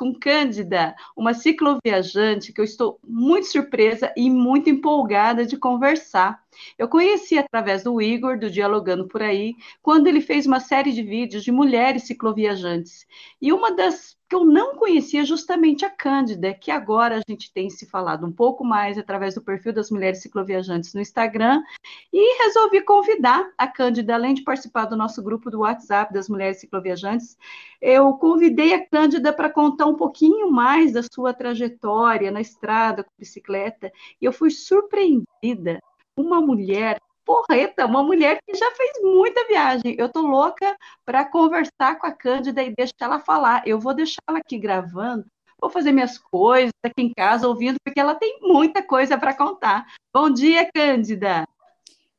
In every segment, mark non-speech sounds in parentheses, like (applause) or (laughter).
Com Cândida, uma cicloviajante que eu estou muito surpresa e muito empolgada de conversar. Eu conheci através do Igor, do Dialogando por Aí, quando ele fez uma série de vídeos de mulheres cicloviajantes. E uma das que eu não conhecia justamente a Cândida, que agora a gente tem se falado um pouco mais através do perfil das mulheres cicloviajantes no Instagram, e resolvi convidar a Cândida, além de participar do nosso grupo do WhatsApp das mulheres cicloviajantes, eu convidei a Cândida para contar um pouquinho mais da sua trajetória na estrada com bicicleta, e eu fui surpreendida. Uma mulher porreta, uma mulher que já fez muita viagem. Eu tô louca para conversar com a Cândida e deixar ela falar. Eu vou deixar ela aqui gravando, vou fazer minhas coisas aqui em casa ouvindo, porque ela tem muita coisa para contar. Bom dia, Cândida.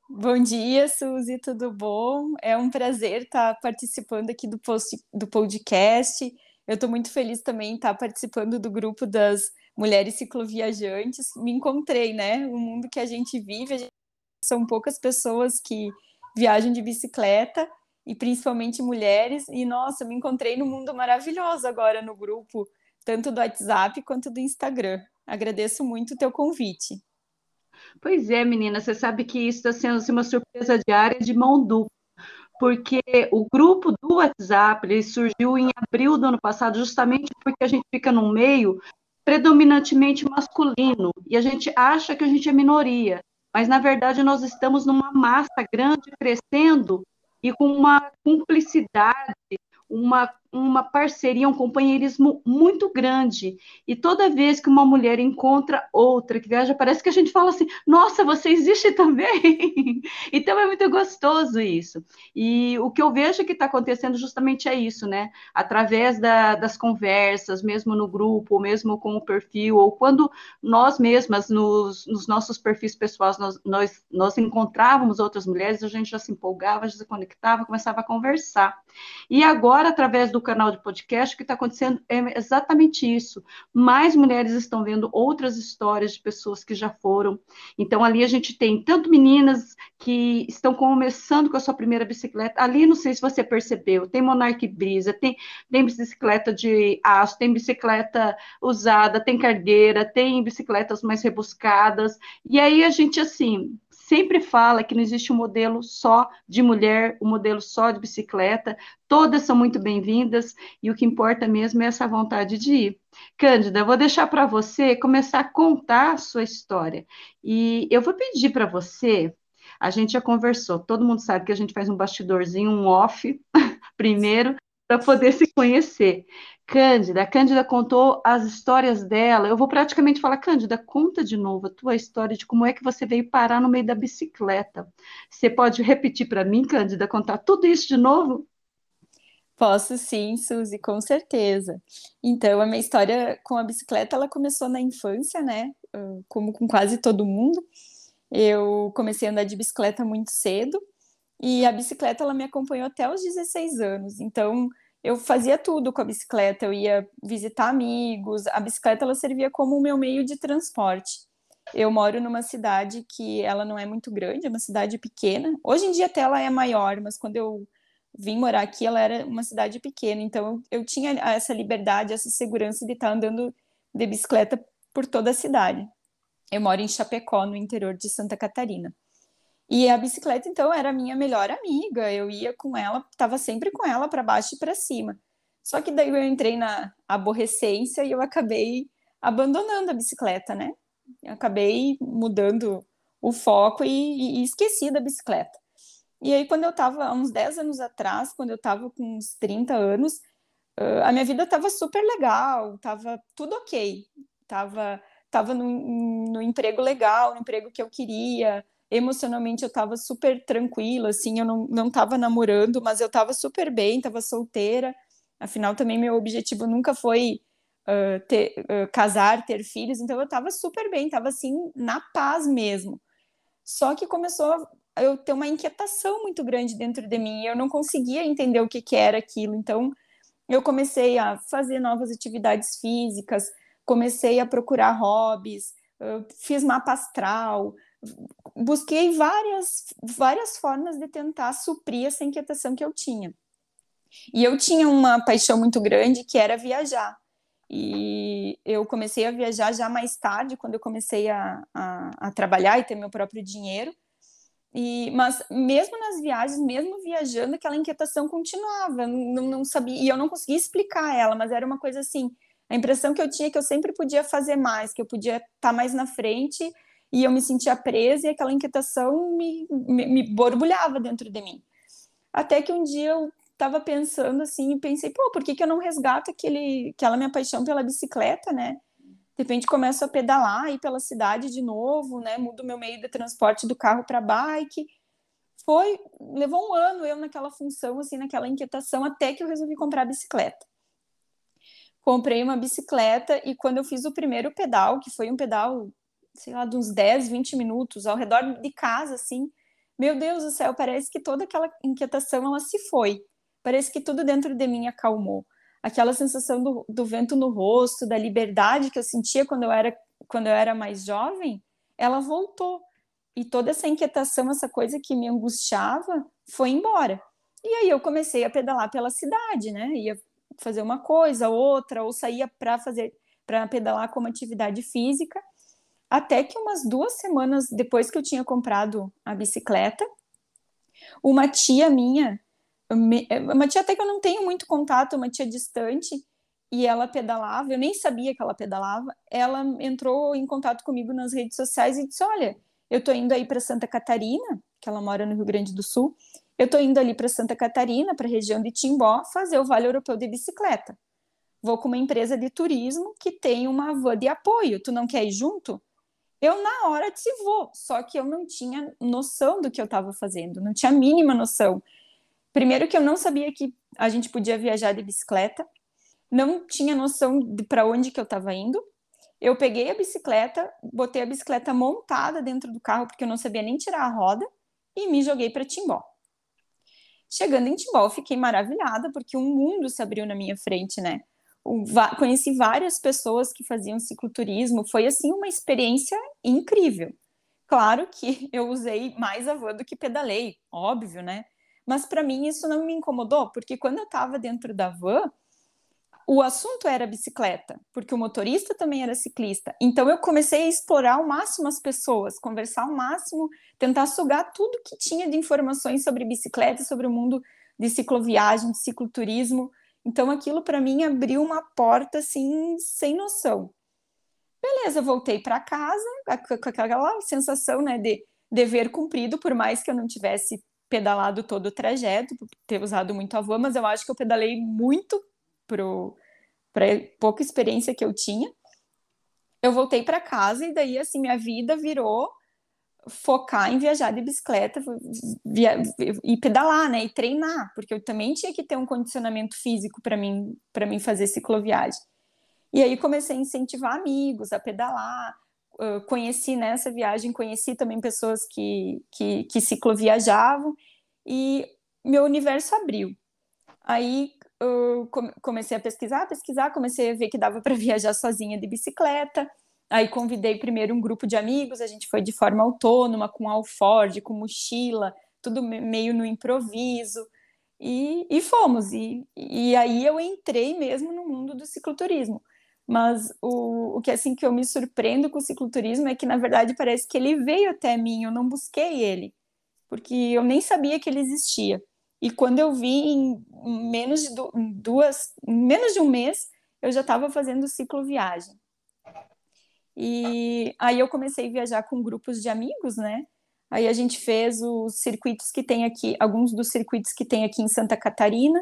Bom dia, Suzy, tudo bom? É um prazer estar participando aqui do, post, do podcast. Eu estou muito feliz também estar participando do grupo das mulheres cicloviajantes. Me encontrei, né? O mundo que a gente vive, a gente são poucas pessoas que viajam de bicicleta e principalmente mulheres. E nossa, me encontrei no mundo maravilhoso agora no grupo, tanto do WhatsApp quanto do Instagram. Agradeço muito o teu convite. Pois é, menina, você sabe que isso está sendo assim, uma surpresa diária de mão dupla, porque o grupo do WhatsApp surgiu em abril do ano passado, justamente porque a gente fica num meio predominantemente masculino e a gente acha que a gente é minoria mas na verdade nós estamos numa massa grande crescendo e com uma cumplicidade, uma uma parceria, um companheirismo muito grande. E toda vez que uma mulher encontra outra que viaja, parece que a gente fala assim: nossa, você existe também. (laughs) então é muito gostoso isso. E o que eu vejo que está acontecendo justamente é isso, né? Através da, das conversas, mesmo no grupo, mesmo com o perfil, ou quando nós mesmas, nos, nos nossos perfis pessoais, nós, nós, nós encontrávamos outras mulheres, a gente já se empolgava, já se conectava, começava a conversar. E agora, através do do canal de podcast, o que está acontecendo é exatamente isso. Mais mulheres estão vendo outras histórias de pessoas que já foram. Então, ali a gente tem tanto meninas que estão começando com a sua primeira bicicleta. Ali, não sei se você percebeu, tem Monarch Brisa, tem, tem bicicleta de aço, tem bicicleta usada, tem cargueira, tem bicicletas mais rebuscadas. E aí a gente, assim, sempre fala que não existe um modelo só de mulher, um modelo só de bicicleta, todas são muito bem-vindas e o que importa mesmo é essa vontade de ir. Cândida, vou deixar para você começar a contar a sua história. E eu vou pedir para você, a gente já conversou, todo mundo sabe que a gente faz um bastidorzinho, um off (laughs) primeiro, para poder se conhecer. Cândida, a Cândida contou as histórias dela. Eu vou praticamente falar, Cândida, conta de novo a tua história de como é que você veio parar no meio da bicicleta. Você pode repetir para mim, Cândida, contar tudo isso de novo? Posso sim, Suzy, com certeza. Então, a minha história com a bicicleta, ela começou na infância, né? Como com quase todo mundo. Eu comecei a andar de bicicleta muito cedo e a bicicleta, ela me acompanhou até os 16 anos. Então, eu fazia tudo com a bicicleta, eu ia visitar amigos, a bicicleta ela servia como o meu meio de transporte. Eu moro numa cidade que ela não é muito grande, é uma cidade pequena. Hoje em dia até ela é maior, mas quando eu vim morar aqui, ela era uma cidade pequena, então eu, tinha essa liberdade, essa segurança de estar andando de bicicleta por toda a cidade. Eu moro em Chapecó, no interior de Santa Catarina. E a bicicleta, então, era a minha melhor amiga. Eu ia com ela, estava sempre com ela para baixo e para cima. Só que daí eu entrei na aborrecência e eu acabei abandonando a bicicleta, né? Eu acabei mudando o foco e, e, esqueci da bicicleta. E aí, quando eu estava, há uns 10 anos atrás, quando eu estava com uns 30 anos, a minha vida estava super legal, estava tudo ok. Estava tava no, no emprego legal, no emprego que eu queria, emocionalmente eu estava super tranquila, assim, eu não, não tava namorando, mas eu estava super bem, estava solteira. Afinal, também meu objetivo nunca foi uh, ter, uh, casar, ter filhos, então eu estava super bem, estava assim, na paz mesmo. Só que começou a eu ter uma inquietação muito grande dentro de mim, eu não conseguia entender o que, que era aquilo. Então, eu comecei a fazer novas atividades físicas, comecei a procurar hobbies, fiz mapa astral, busquei várias, várias formas de tentar suprir essa inquietação que eu tinha. E eu tinha uma paixão muito grande que era viajar. E eu comecei a viajar já mais tarde, quando eu comecei a, a, a trabalhar e ter meu próprio dinheiro. E, mas mesmo nas viagens, mesmo viajando, aquela inquietação continuava. Não, não sabia, e eu não conseguia explicar ela, mas era uma coisa assim. A impressão que eu tinha é que eu sempre podia fazer mais, que eu podia estar tá mais na frente e eu me sentia presa e aquela inquietação me, me, me borbulhava dentro de mim. Até que um dia eu estava pensando assim e pensei, pô, por que, que eu não resgato aquele, aquela minha paixão pela bicicleta, né? De repente começo a pedalar, ir pela cidade de novo, né? Mudo meu meio de transporte do carro para bike. Foi, levou um ano eu naquela função, assim, naquela inquietação, até que eu resolvi comprar a bicicleta. Comprei uma bicicleta e quando eu fiz o primeiro pedal, que foi um pedal sei lá, de uns 10, 20 minutos ao redor de casa, assim. Meu Deus do céu, parece que toda aquela inquietação ela se foi. Parece que tudo dentro de mim acalmou. Aquela sensação do, do vento no rosto, da liberdade que eu sentia quando eu era quando eu era mais jovem, ela voltou. E toda essa inquietação, essa coisa que me angustiava, foi embora. E aí eu comecei a pedalar pela cidade, né? Ia fazer uma coisa, outra, ou saía para fazer para pedalar como atividade física. Até que umas duas semanas depois que eu tinha comprado a bicicleta, uma tia minha, uma tia até que eu não tenho muito contato, uma tia distante, e ela pedalava, eu nem sabia que ela pedalava, ela entrou em contato comigo nas redes sociais e disse: Olha, eu tô indo aí para Santa Catarina, que ela mora no Rio Grande do Sul, eu tô indo ali para Santa Catarina, para a região de Timbó, fazer o Vale Europeu de Bicicleta. Vou com uma empresa de turismo que tem uma van de apoio, tu não quer ir junto? Eu, na hora, disse vou, só que eu não tinha noção do que eu estava fazendo, não tinha a mínima noção. Primeiro, que eu não sabia que a gente podia viajar de bicicleta, não tinha noção de para onde que eu estava indo. Eu peguei a bicicleta, botei a bicicleta montada dentro do carro, porque eu não sabia nem tirar a roda, e me joguei para Timbó. Chegando em Timbó, fiquei maravilhada, porque um mundo se abriu na minha frente, né? Conheci várias pessoas que faziam cicloturismo, foi assim uma experiência incrível. Claro que (laughs) eu usei mais a van do que pedalei, óbvio, né? Mas para mim isso não me incomodou, porque quando eu estava dentro da van, o assunto era bicicleta, porque o motorista também era ciclista. Então eu comecei a explorar ao máximo as pessoas, conversar ao máximo, tentar sugar tudo que tinha de informações sobre bicicleta, sobre o mundo de cicloviagem, de cicloturismo. Então aquilo para mim abriu uma porta assim sem noção. Beleza, voltei para casa com aquela sensação, né, de dever cumprido, por mais que eu não tivesse pedalado todo o trajeto, ter usado muito a van, mas eu acho que eu pedalei muito para pouca experiência que eu tinha. Eu voltei para casa e daí assim minha vida virou focar em viajar de bicicleta via, e pedalar, né, e treinar, porque eu também tinha que ter um condicionamento físico para mim para mim fazer cicloviagem. E aí comecei a incentivar amigos a pedalar. Conheci nessa viagem, conheci também pessoas que, que, que cicloviajavam e meu universo abriu. Aí eu comecei a pesquisar, pesquisar, comecei a ver que dava para (laughs) viajar sozinha de bicicleta. Aí convidei primeiro um grupo de amigos, a gente foi de forma autônoma, com alforge, com mochila, tudo meio no improviso. E, e fomos. E, e aí eu entrei mesmo no mundo do cicloturismo. Mas o, o que assim que eu me surpreendo com o cicloturismo é que na verdade parece que ele veio até mim, eu não busquei ele, porque eu nem sabia que ele existia. E quando eu vi em menos de duas, menos de um mês, eu já estava fazendo cicloviagem. E aí eu comecei a viajar com grupos de amigos, né? Aí a gente fez os circuitos que tem aqui, alguns dos circuitos que tem aqui em Santa Catarina,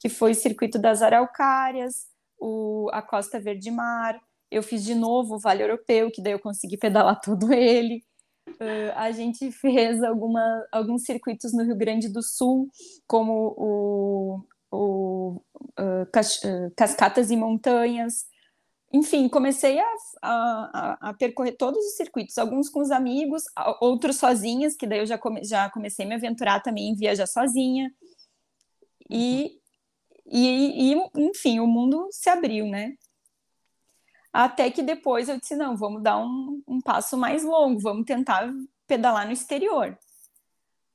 que foi o circuito das Araucárias, o, a Costa Verde Mar. Eu fiz de novo o Vale Europeu, que daí eu consegui pedalar (laughs) todo ele. Uh, a gente fez alguma, alguns circuitos no Rio Grande do Sul, como o, o uh, uh, Cascatas e Montanhas. Enfim, comecei a, a, a, percorrer todos os circuitos, alguns com os amigos, outros sozinhas, que daí eu já, come, já comecei a me aventurar também em viajar sozinha. E, e, e, enfim, o mundo se abriu, né? Até que depois eu disse: não, vamos dar um, um passo mais longo, vamos tentar pedalar no exterior.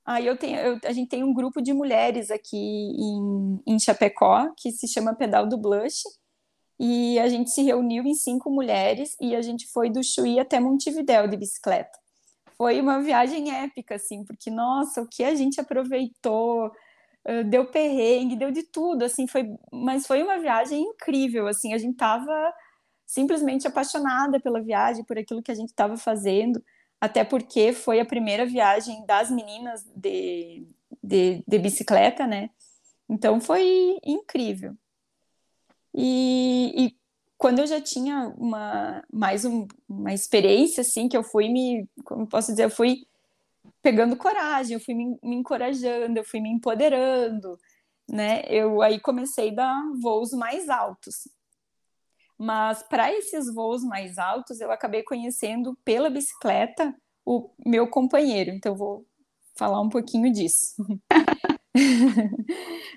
Aí eu tenho, eu, a gente tem um grupo de mulheres aqui em, em Chapecó que se chama Pedal do Blush. E a gente se reuniu em cinco mulheres e a gente foi do Chuí até Montevidéu de bicicleta. Foi uma viagem épica, assim, porque, nossa, o que a gente aproveitou, deu perrengue, deu de tudo, assim, foi, mas foi uma viagem incrível, assim, a gente tava simplesmente apaixonada pela viagem, por aquilo que a gente estava fazendo, até porque foi a primeira viagem das meninas de, de, de bicicleta, né? Então foi incrível. E, e, quando eu já tinha uma mais um, uma experiência assim que eu fui me como posso dizer eu fui pegando coragem eu fui me, me encorajando eu fui me empoderando né eu aí comecei a dar voos mais altos mas para esses voos mais altos, eu acabei conhecendo pela bicicleta o meu companheiro. Então, eu vou falar um pouquinho disso. (laughs) (laughs)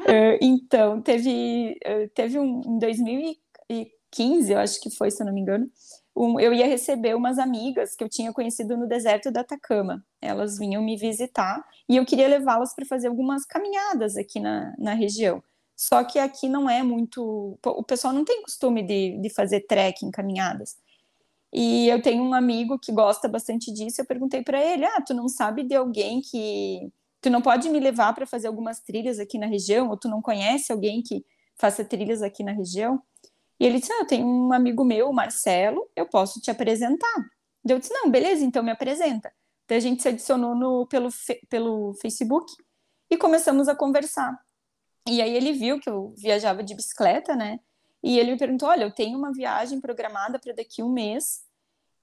Eh, então, teve, eh, teve um, em 2015, eu acho que foi, se eu não me engano, um, eu ia receber umas amigas que eu tinha conhecido no deserto da Atacama. Elas vinham me visitar e eu queria levá-las para fazer algumas caminhadas aqui na, na região. Só que aqui não é muito. O pessoal não tem costume de, de fazer trekking, caminhadas. E eu tenho um amigo que gosta bastante disso. Eu perguntei para ele: Ah, tu não sabe de alguém que. Tu não pode me levar para fazer algumas trilhas aqui na região? Ou tu não conhece alguém que faça trilhas aqui na região? E ele disse: Ah, eu tenho um amigo meu, Marcelo, eu posso te apresentar. Eu disse: Não, beleza, então me apresenta. Daí a gente se adicionou no, pelo, pelo Facebook e começamos a conversar. E aí ele viu que eu viajava de bicicleta, né? E ele me perguntou: Olha, eu tenho uma viagem programada para daqui um mês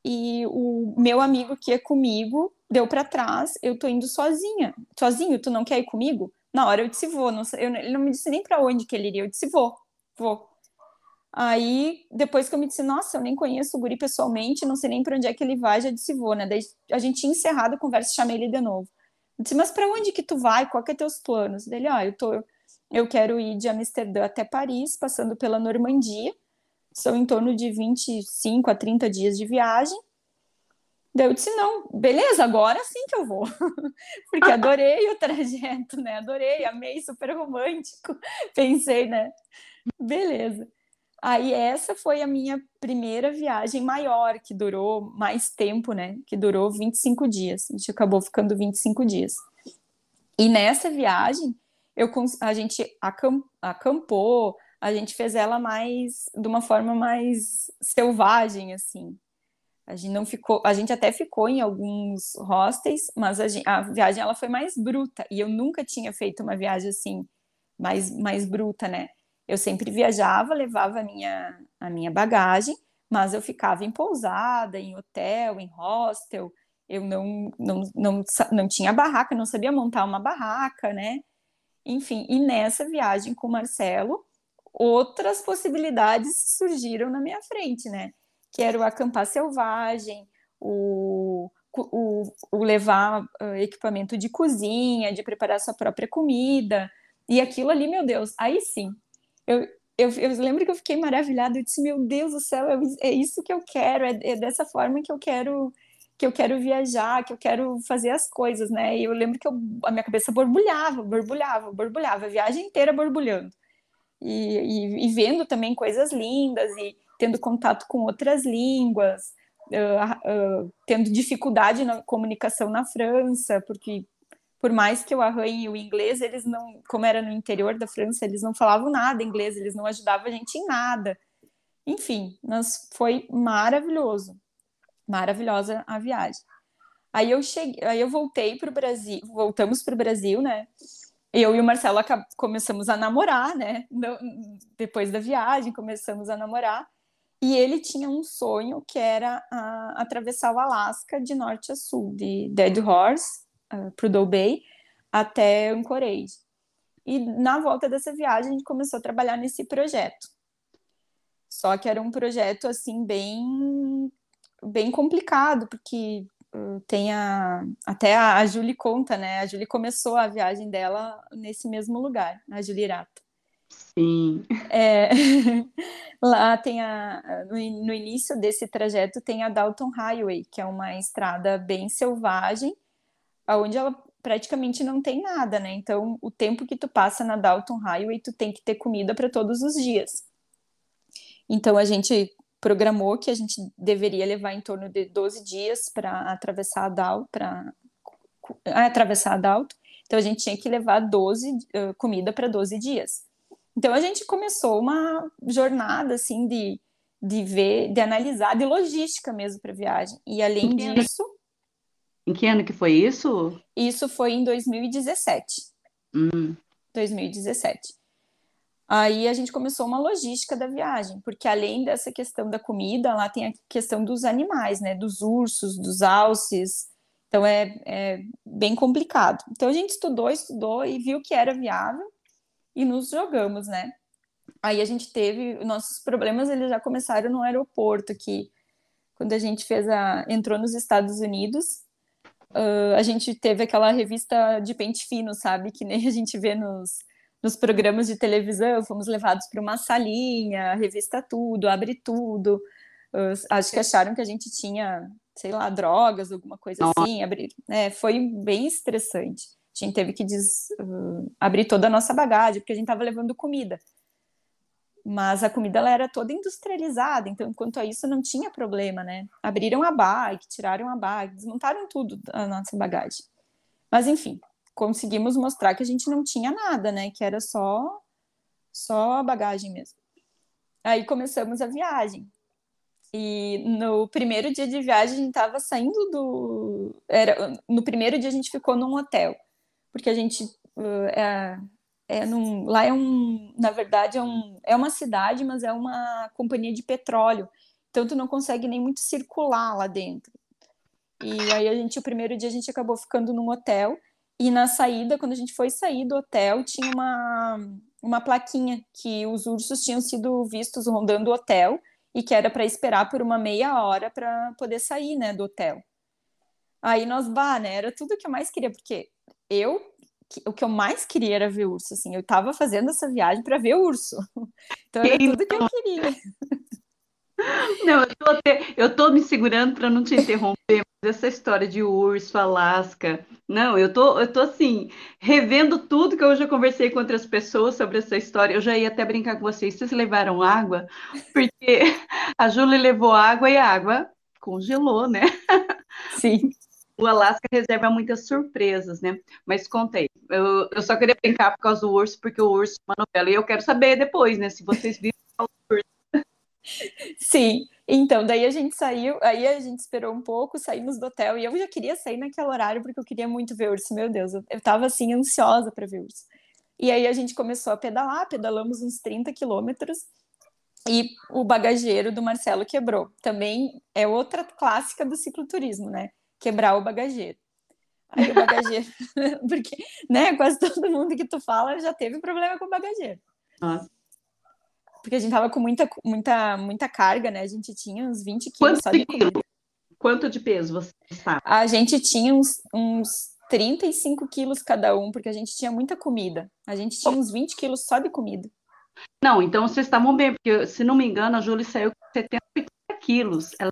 e o meu amigo que é comigo deu para trás, eu tô indo sozinha. Sozinho, tu não quer ir comigo? Na hora eu disse vou. Não, eu, ele não me disse nem para onde que ele iria. Eu disse vou, vou. Aí, depois que eu me disse, nossa, eu nem conheço o guri pessoalmente, não sei nem para onde é que ele vai, já disse vou, né? Daí a gente tinha encerrado a conversa e chamei ele de novo. Eu disse, mas para onde que tu vai? Qual que é teus planos? Dele, ó, ah, eu tô eu quero ir de Amsterdã até Paris, passando pela Normandia. São em torno de 25 a 30 dias de viagem. Daí eu disse, não, beleza, agora sim que eu vou. (laughs) Porque adorei o trajeto, né? Adorei, amei, super romântico. (laughs) Pensei, né? Beleza. Aí essa foi a minha primeira viagem maior, que durou mais tempo, né? Que durou 25 dias. A gente acabou ficando 25 dias. E nessa viagem, eu, a gente acampou, a gente fez ela mais de uma forma mais selvagem, assim. A gente não ficou, a gente até ficou em alguns hostels, mas a, a, viagem ela foi mais bruta e eu nunca tinha feito uma viagem assim mais mais bruta, né? Eu sempre viajava, levava a minha a minha bagagem, mas eu ficava em pousada, em hotel, em hostel. Eu não não, não, não tinha barraca, não sabia montar uma barraca, né? Enfim, e nessa viagem com o Marcelo, outras possibilidades surgiram na minha frente, né? Que era o acampar selvagem, o, o, o levar uh, equipamento de cozinha, de preparar sua própria comida, e aquilo ali, meu Deus, aí sim. Eu, eu, eu lembro que eu fiquei maravilhada, eu disse, meu Deus do céu, é, é isso que eu quero, é, é dessa forma que eu quero que eu quero viajar, que eu quero fazer as coisas, né? E eu lembro que eu, a minha cabeça borbulhava, borbulhava, borbulhava, a viagem inteira borbulhando. E, e, e, vendo também coisas lindas e, tendo contato com outras línguas, uh, uh, tendo dificuldade na comunicação na França, porque por mais que eu arranhe o inglês, eles não, como era no interior da França, eles não falavam nada inglês, eles não ajudavam a gente em nada. Enfim, nós foi maravilhoso, maravilhosa a viagem. Aí eu cheguei, aí eu voltei para o Brasil, voltamos para o Brasil, né? Eu e o Marcelo começamos a namorar, né? Depois da viagem, começamos a namorar. E ele tinha um sonho que era uh, atravessar o Alasca de norte a sul, de Dead Horse, uh, Prudhoe Bay, até Anchorage. E na volta dessa viagem a gente começou a trabalhar nesse projeto. Só que era um projeto assim bem bem complicado, porque uh, tem a até a, a Julie conta, né? A Julie começou a viagem dela nesse mesmo lugar, a Julie Irata. Sim. É, (laughs) lá tem a. No, no, início desse trajeto tem a Dalton Highway, que é uma estrada bem selvagem, onde ela praticamente não tem nada, né? Então, o tempo que tu passa na Dalton Highway, tu tem que ter comida para todos os dias. Então, a gente programou que a gente deveria levar em torno de 12 dias para atravessar a Dalton, para atravessar a Dalton. Então, a gente tinha que levar 12 uh, comida para 12 dias. Então a gente começou uma jornada assim de, de ver, de analisar, de logística mesmo para a viagem. E além em disso. Em que ano que foi isso? Isso foi em 2017. Hum. 2017. Aí a gente começou uma logística da viagem, porque além dessa questão da comida, lá tem a questão dos animais, né? Dos ursos, dos alces. Então é, é bem complicado. Então a gente estudou, estudou e viu que era viável e nos jogamos, né? Aí a gente teve nossos problemas, eles já começaram no aeroporto aqui, quando a gente fez a entrou nos Estados Unidos, uh, a gente teve aquela revista de pente fino, sabe, que nem a gente vê nos nos programas de televisão, fomos levados para uma salinha, revista tudo, abre tudo. Uh, acho que acharam que a gente tinha, sei lá, drogas, alguma coisa assim. Abrir, é, foi bem estressante. Gente teve que des, uh, abrir toda a nossa bagagem, porque a gente estava levando comida. Mas a comida ela era toda industrializada, então, quanto a isso, não tinha problema, né? Abriram a bag, tiraram a bag, desmontaram tudo a nossa bagagem. Mas, enfim, conseguimos mostrar que a gente não tinha nada, né? Que era só, só a bagagem mesmo. Aí começamos a viagem. E no primeiro dia de viagem a gente estava saindo do. Era, no primeiro dia a gente ficou num hotel porque a gente uh, é, é num, lá é um, na verdade é, um, é uma cidade, mas é uma companhia de petróleo, então tu não consegue nem muito circular lá dentro. E aí a gente, o primeiro dia a gente acabou ficando num hotel e na saída, quando a gente foi sair do hotel, tinha uma, uma plaquinha que os ursos tinham sido vistos rondando o hotel e que era para esperar por uma meia hora para poder sair, né, do hotel. Aí nós, bah, né, era tudo que eu mais queria, porque eu o que eu mais queria era ver urso, assim. Eu tava fazendo essa viagem para ver urso. (laughs) Então era tudo que eu queria. (laughs) Não, eu tô, até, eu tô me segurando para não te interromper, mas essa história de urso, Alasca. Não, eu tô, eu tô assim, revendo tudo que eu já conversei com outras pessoas sobre essa história. Eu já ia até brincar com vocês. Vocês levaram água? Porque (laughs) a Júlia levou água e a água congelou, né? Sim. O Alasca reserva muitas surpresas, né? Mas contei. Eu, eu só queria brincar por causa do urso, porque o urso é uma novela. E eu quero saber depois, né? Se vocês viram o urso. Sim, então, daí a gente saiu, aí a gente esperou um pouco, saímos do hotel, e eu já queria sair naquele horário, porque eu queria muito ver urso, meu Deus, eu, tava assim, ansiosa para ver urso. E aí a gente começou a pedalar, pedalamos uns 30 quilômetros, e o bagageiro do Marcelo quebrou. Também é outra clássica do cicloturismo, né? Quebrar o bagageiro. Aí o bagageiro, (laughs) porque, né, quase todo mundo que tu fala já teve problema com o bagageiro. Nossa porque a gente tava com muita, muita, muita carga, né? A gente tinha uns 20 quilos Quanto só de comida. Quanto de peso você sabe? A gente tinha uns, uns 35 quilos cada um, porque a gente tinha muita comida. A gente tinha uns 20 quilos só de comida. Não, então vocês estavam bem, porque se não me engano, a Júlia saiu com 70 quilos. Ela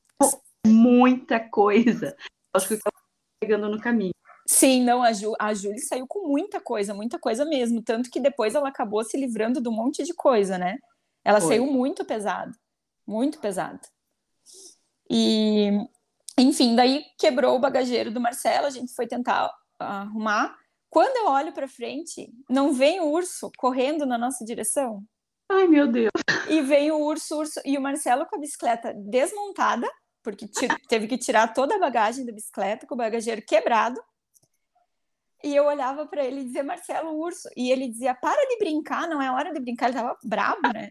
muita coisa. Acho que estava pegando no caminho. Sim, não, a, Ju, a Júlia saiu com muita coisa, muita coisa mesmo. Tanto que depois ela acabou se livrando de um monte de coisa, né? Ela Foi. saiu muito pesada, muito pesada. E, enfim, daí quebrou o bagageiro do Marcelo, a gente foi tentar arrumar. Quando eu olho para frente, não vem o urso correndo na nossa direção. Ai, meu Deus. E vem o urso, urso e o Marcelo com a bicicleta desmontada, porque teve que tirar toda a bagagem da bicicleta com o bagageiro quebrado. E eu olhava para ele e dizia, Marcelo, urso. E ele dizia, para de brincar, não é hora de brincar. Ele tava bravo, né?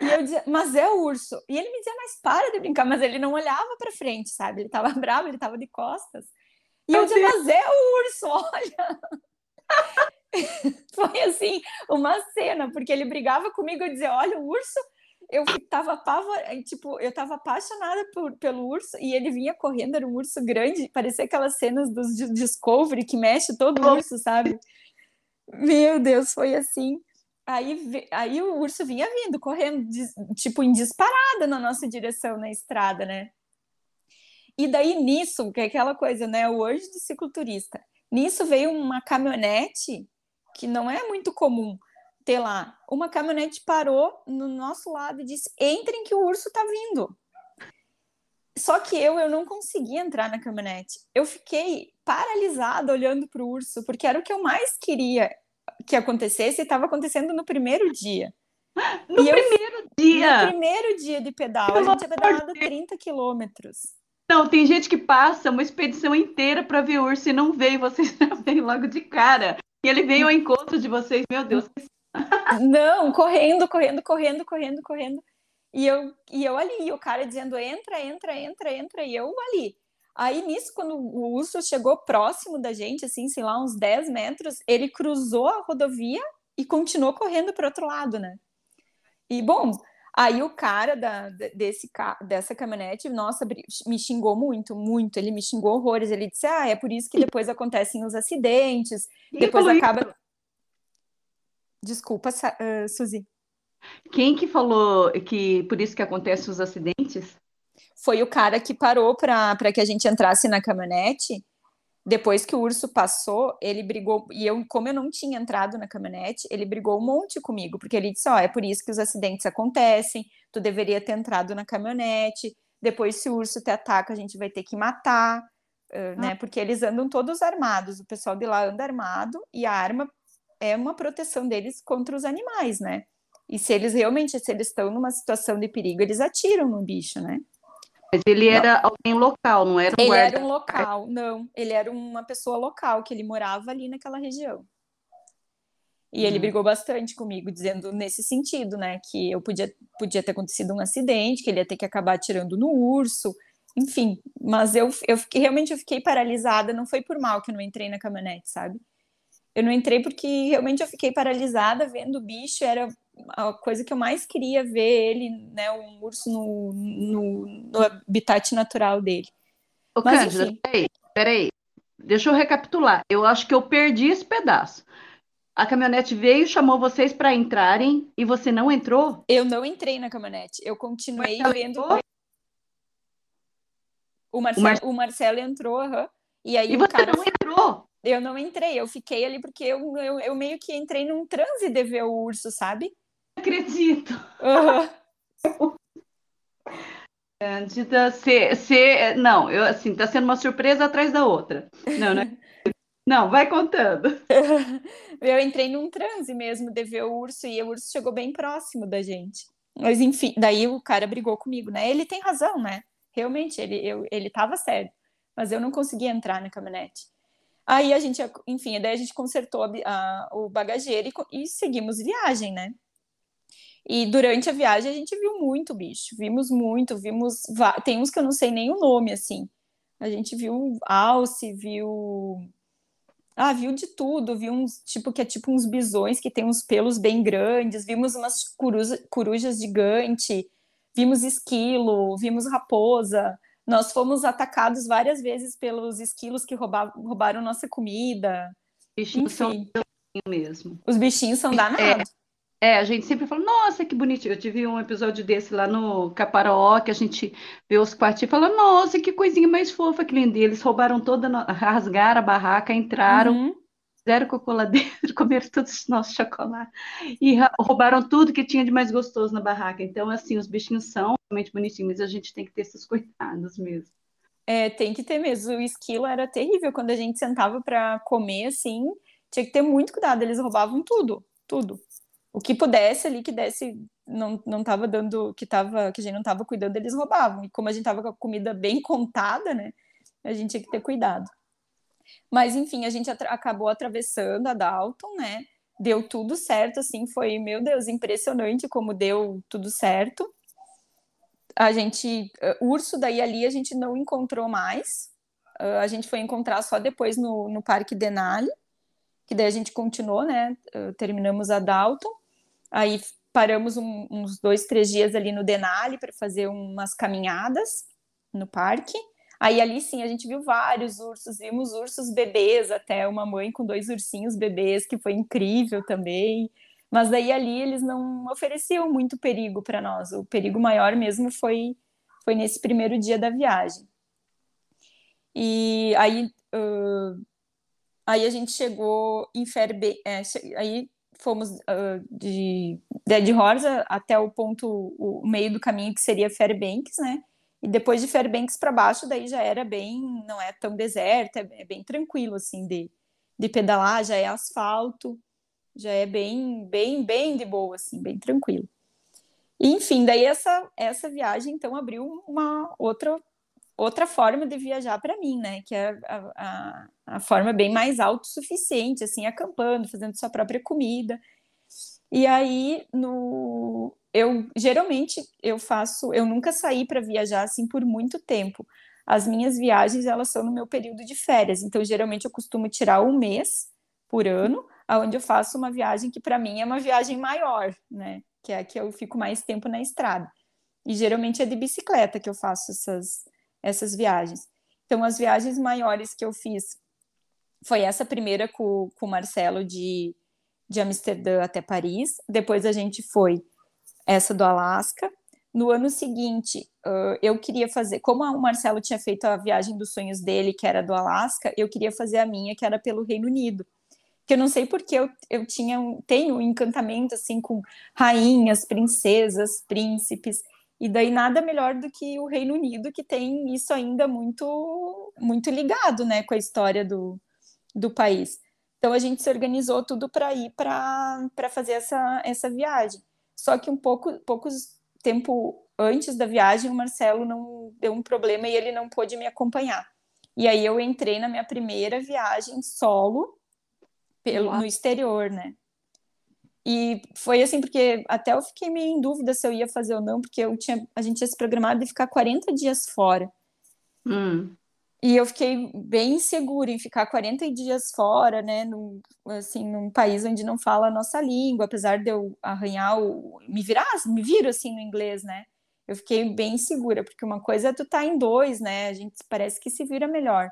E eu dizia, mas é o urso. E ele me dizia, mas para de brincar. Mas ele não olhava para frente, sabe? Ele tava bravo, ele tava de costas. E eu dizia, mas é o urso, olha. (laughs) Foi assim, uma cena, porque ele brigava comigo, eu dizia, olha, o urso. Eu tava tipo, eu tava apaixonada por, pelo urso e ele vinha correndo, era um urso grande, parecia aquelas cenas dos Discovery que mexe todo o urso, sabe? Meu Deus, foi assim. Aí, aí o urso vinha vindo, correndo, tipo, em disparada na nossa direção na estrada, né? E daí nisso, que é aquela coisa, né? O anjo do cicloturista. Nisso veio uma caminhonete que não é muito comum ter lá. Uma caminhonete parou no nosso lado e disse: entrem que o urso tá vindo. Só que eu, eu não consegui entrar na caminhonete. Eu fiquei paralisada olhando para o urso, porque era o que eu mais queria que acontecesse estava acontecendo no primeiro dia. No e primeiro eu, dia? No primeiro dia de pedal. Pelo a gente tinha pedalado 30 quilômetros. Não, tem gente que passa uma expedição inteira para ver urso e não veio, vocês (laughs) já veem logo de cara. E ele veio ao encontro de vocês, meu Deus. Não, correndo, correndo, correndo, correndo, correndo. E eu, e eu ali, o cara dizendo entra, entra, entra, entra, e eu ali. Aí, nisso, quando o urso chegou próximo da gente, assim, sei lá, uns 10 metros, ele cruzou a rodovia e continuou correndo para outro lado, né? E, bom, aí o cara da, desse, dessa caminhonete, nossa, me xingou muito, muito. Ele me xingou horrores. Ele disse, ah, é por isso que depois acontecem os acidentes, depois acaba... Desculpa, uh, Suzy. Quem que falou que por isso que acontecem os acidentes? foi o cara que parou para que a gente entrasse na caminhonete. Depois que o urso passou, ele brigou. E eu, como eu não tinha entrado na caminhonete, ele brigou um monte comigo, porque ele disse: Ó, oh, é por isso que os acidentes acontecem, tu deveria ter entrado na caminhonete. Depois, se o urso te ataca, a gente vai ter que matar, uh, né? Porque eles andam todos armados, o pessoal de lá anda armado, e a arma é uma proteção deles contra os animais, né? E se eles realmente, se eles estão numa situação de perigo, eles atiram no bicho, né? Mas ele era não. alguém local, não era um Ele guarda... era um local, não. Ele era uma pessoa local, que ele morava ali naquela região. E ele uhum. brigou bastante comigo, dizendo nesse sentido, né? Que eu podia, podia ter acontecido um acidente, que ele ia ter que acabar atirando no urso, enfim. Mas eu, eu fiquei, realmente eu fiquei paralisada, não foi por mal que eu não entrei na caminhonete, sabe? Eu não entrei porque realmente eu fiquei paralisada vendo o bicho, era a coisa que eu mais queria ver ele, né, um urso no, no, no habitat natural dele. Ô, Mas, Cândida, enfim... peraí, peraí. deixa eu recapitular. Eu acho que eu perdi esse pedaço. A caminhonete veio, chamou vocês para entrarem e você não entrou? Eu não entrei na caminhonete. Eu continuei vendo. Entrou? O Marcelo, o, Mar... o Marcelo entrou, uhum. e aí e o você cara não entrou? Eu não entrei, eu fiquei ali porque eu, eu, eu meio que entrei num transe de ver o urso, sabe? Acredito. Uhum. Cândida, se, se, não, eu assim, tá sendo uma surpresa atrás da outra. Não, né? (laughs) Não, vai contando. (laughs) eu entrei num transe mesmo de ver o urso e o urso chegou bem próximo da gente. Mas enfim, daí o cara brigou comigo, né? Ele tem razão, né? Realmente, ele, eu, ele tava certo. Mas eu não conseguia entrar na caminhonete. Aí a gente, enfim, daí a gente consertou a, a, o bagageiro e, e seguimos viagem, né? E durante a viagem a gente viu muito bicho, vimos muito, vimos. Tem uns que eu não sei nem o nome, assim. A gente viu alce, viu ah, viu de tudo, viu uns, tipo, que é tipo uns bisões que tem uns pelos bem grandes, vimos umas coruja, corujas gigantes, vimos esquilo, vimos raposa. Nós fomos atacados várias vezes pelos esquilos que roubavam, roubaram nossa comida. Bichinhos Enfim, são mesmo. Os bichinhos são danados. É. É, a gente sempre fala, nossa, que bonitinho. Eu tive um episódio desse lá no Caparaó, que a gente vê os quartinhos e fala, nossa, que coisinha mais fofa, que linda. E eles roubaram toda, (laughs) rasgaram a barraca, entraram, Uhum. Fizeram cocô lá (laughs) dentro, comeram todos os nossos chocolates e roubaram tudo que tinha de mais gostoso na barraca. Então, assim, os bichinhos são realmente bonitinhos, mas a gente tem que ter esses cuidados mesmo. É, tem que ter mesmo. O esquilo era terrível quando a gente sentava para comer, assim, tinha que ter muito cuidado. Eles roubavam tudo, tudo o que pudesse ali que desse não não estava dando que tava que a gente não estava cuidando eles roubavam e como a gente estava com a comida bem (laughs) contada né a gente tinha que ter cuidado mas enfim a gente atra acabou atravessando a Dalton né? Deu tudo certo assim foi meu Deus impressionante como deu tudo certo. A gente uh, urso daí ali a gente não encontrou mais. Uh, a gente foi encontrar só depois no, no Parque Denali que daí a gente continuou né? Uh, terminamos a Dalton. Aí paramos um, uns dois, três dias ali no Denali para fazer umas caminhadas no parque. Aí ali sim a gente viu vários ursos, vimos ursos bebês, até uma mãe com dois ursinhos bebês, que foi incrível também. Mas daí ali eles não ofereciam muito perigo para nós. O perigo maior mesmo foi foi nesse primeiro dia da viagem. E aí uh, aí a gente chegou em Fairbanks, é, aí fomos uh, de Dead Horse até o ponto, o meio do caminho que seria Fairbanks, né? E depois de Fairbanks para baixo, daí já era bem, não é tão deserto, é, é bem tranquilo assim de, de pedalar, já é asfalto, já é bem, bem, bem de boa assim, bem tranquilo. E, enfim, daí essa essa viagem então abriu uma outra outra forma de viajar para mim, né? Que é a, a, a, forma bem mais autossuficiente, assim, acampando, fazendo sua própria comida. E aí, no, eu geralmente eu faço, eu nunca saí para viajar assim por muito tempo. As minhas viagens elas são no meu período de férias, então geralmente eu costumo tirar um mês por ano, aonde eu faço uma viagem que para mim é uma viagem maior, né? Que é que eu fico mais tempo na estrada. E geralmente é de bicicleta que eu faço essas essas viagens. Então, as viagens maiores que eu fiz foi essa primeira com, com o Marcelo de, de Amsterdã até Paris. Depois a gente foi essa do Alasca. No ano seguinte, uh, eu queria fazer, como o Marcelo tinha feito a viagem dos sonhos dele, que era do Alasca, eu queria fazer a minha, que era pelo Reino Unido. Que eu não sei porque eu, eu tinha, tenho um encantamento assim com rainhas, princesas, príncipes. E daí nada melhor do que o Reino Unido, que tem isso ainda muito, muito ligado né, com a história do, do país. Então a gente se organizou tudo para ir para fazer essa, essa viagem. Só que um pouco poucos tempo antes da viagem, o Marcelo não deu um problema e ele não pôde me acompanhar. E aí eu entrei na minha primeira viagem solo pelo, no exterior, né? E foi assim, porque até eu fiquei meio em dúvida se eu ia fazer ou não, porque eu tinha, a gente tinha se programado de ficar 40 dias fora. Hum. E eu fiquei bem insegura em ficar 40 dias fora, né, num, assim, num país onde não fala a nossa língua, apesar de eu arranhar o... me virar, me viro assim no inglês, né? Eu fiquei bem insegura, porque uma coisa é tu tá em dois, né? A gente parece que se vira melhor.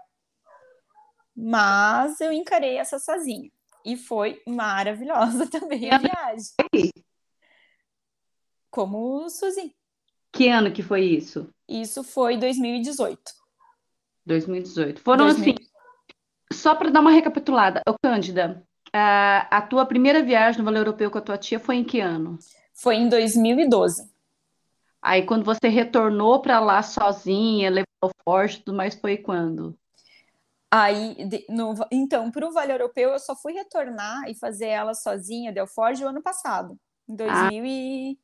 mas eu encarei essa sozinha. E foi maravilhosa (laughs) também a viagem. Como Suzy. Que ano que foi isso? Isso foi 2018. 2018. Foram 2000. assim, só para dar uma recapitulada, Ô, Cândida, a, a tua primeira viagem no Vale Europeu com a tua tia foi em que ano? Foi em 2012. Aí, quando você retornou para lá sozinha, levou o forte tudo mais, foi quando? Aí, de, no, então, para o Vale Europeu, eu só fui retornar e fazer ela sozinha, Delforge, o ano passado, em 2000 ah. e,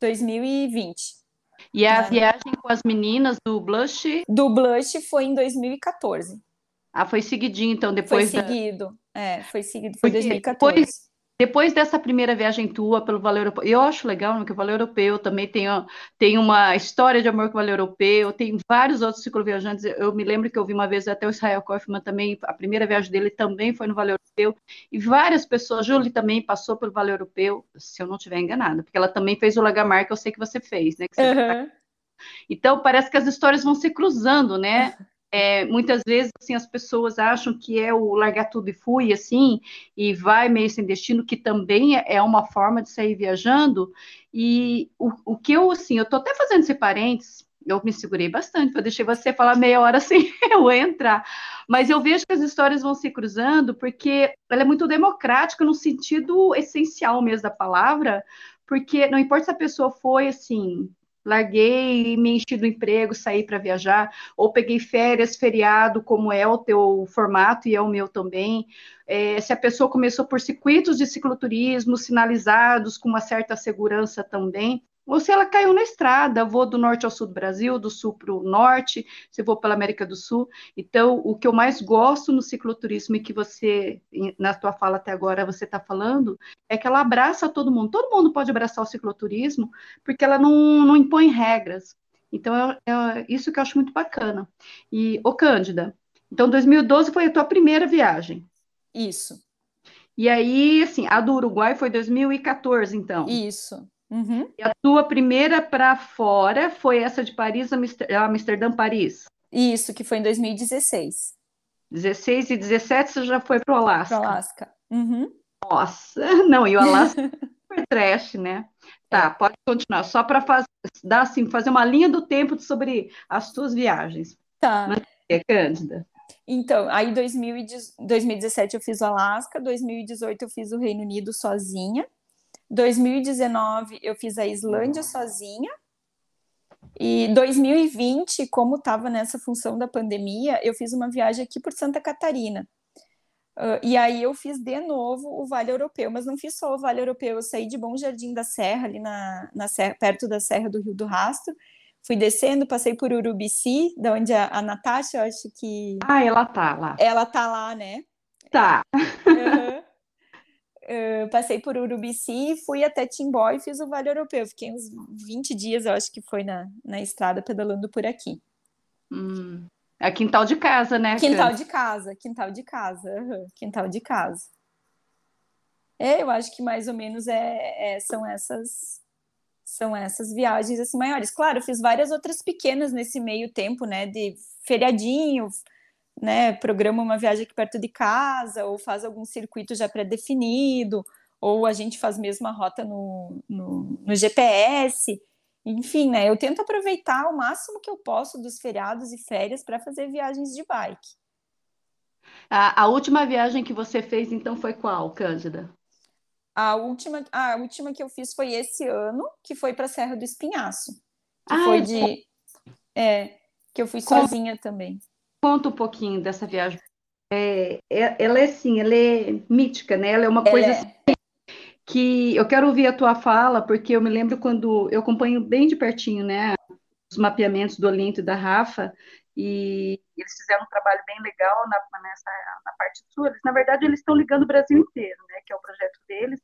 2020. E a é. viagem com as meninas do Blush? Do Blush foi em 2014. Ah, foi seguidinho, então, depois. Foi seguido, da... é, foi seguido, foi Porque 2014. Depois, depois dessa primeira viagem tua pelo Vale Europeu, eu acho legal né, que o Vale Europeu também tem, tem uma história de amor com o Vale Europeu, tem vários outros cicloviajantes. Eu me lembro que eu vi uma vez até o Israel Kaufman também, a primeira viagem dele também foi no Vale Europeu, e várias pessoas, Julie também passou pelo Vale Europeu, se eu não estiver enganada, porque ela também fez o Lagamar, que eu sei que você fez, né? Uhum. Então, parece que as histórias vão se cruzando, né? (laughs) É, muitas vezes assim as pessoas acham que é o largar tudo e fui assim e vai meio sem destino que também é, uma forma de sair viajando. E o, o que eu assim eu tô até fazendo esse parênteses eu me segurei bastante, eu deixei você falar meia hora (laughs) sem eu entrar, mas eu vejo que as histórias vão se cruzando porque ela é muito democrática no sentido essencial mesmo da palavra, porque não importa se a pessoa foi assim larguei, me enchi do emprego, saí para viajar, ou peguei férias, feriado, como é o teu formato e é o meu também. É, se a pessoa começou por circuitos de cicloturismo sinalizados com uma certa segurança também, ou se ela caiu na estrada, vou do norte ao sul do Brasil, do sul para o norte, se vou pela América do Sul. Então, o que eu mais gosto no cicloturismo e que você, na tua fala até agora, você está falando, é que ela abraça todo mundo. Todo mundo pode abraçar o cicloturismo, porque ela não, não impõe regras. Então, é, é isso que eu acho muito bacana. E, ô Cândida, então 2012 foi a tua primeira viagem. Isso. E aí, assim, a do Uruguai foi 2014, então. Isso. Uhum. E a tua primeira para fora foi essa de Paris, Amsterdã, Paris? Isso, que foi em 2016. 16 e 17 você já foi para o Alasca. Para Alasca. Uhum. Nossa, (laughs) não, e o Alasca é super trash, né? Tá, é. pode continuar. Só para faz, dar assim, fazer uma linha do tempo sobre as tuas viagens. Tá. É, Cândida. Então, aí 2017 eu fiz o Alasca, 2018 eu fiz o Reino Unido sozinha. 2019 eu fiz a Islândia sozinha. E 2020, como estava nessa função da pandemia, eu fiz uma viagem aqui por Santa Catarina. Uh, e aí eu fiz de novo o Vale Europeu, mas não fiz só o Vale Europeu, eu saí de Bom Jardim da Serra, ali na, na serra, perto da Serra do Rio do Rastro, fui descendo, passei por Urubici, da onde a, a Natasha, eu acho que... Ah, ela tá lá. Ela tá lá, né? Tá. Uhum. (laughs) Uh, passei por Urubici, fui até Timbó e fiz o Vale Europeu. Fiquei uns 20 dias, eu acho que foi na, na estrada pedalando por aqui. Hum. É quintal de casa, né? Quintal de casa, quintal de casa, uhum. quintal de casa. É, eu acho que mais ou menos é, é, são essas são essas viagens assim maiores. Claro, fiz várias outras pequenas nesse meio tempo, né? De feriadinho, né, programa uma viagem aqui perto de casa, ou faz algum circuito já pré-definido, ou a gente faz mesmo a rota no, no, no, GPS. Enfim, né, eu tento aproveitar o máximo que eu posso dos feriados e férias para fazer viagens de bike. A, a, última viagem que você fez, então, foi qual, Cândida? A última, a última que eu fiz foi esse ano, que foi para a Serra do Espinhaço. Que ah, foi de. É, que eu fui sozinha também. Conta um pouquinho dessa viagem. É, é, ela é assim, ela é mítica, né? Ela é uma coisa é. assim, que eu quero ouvir a tua fala, porque eu me lembro quando eu acompanho bem de pertinho, né? Os mapeamentos do Olinto e da Rafa, e eles fizeram um trabalho bem legal na, nessa, na parte sul. Eles, na verdade, eles estão ligando o Brasil inteiro, né? Que é o projeto deles.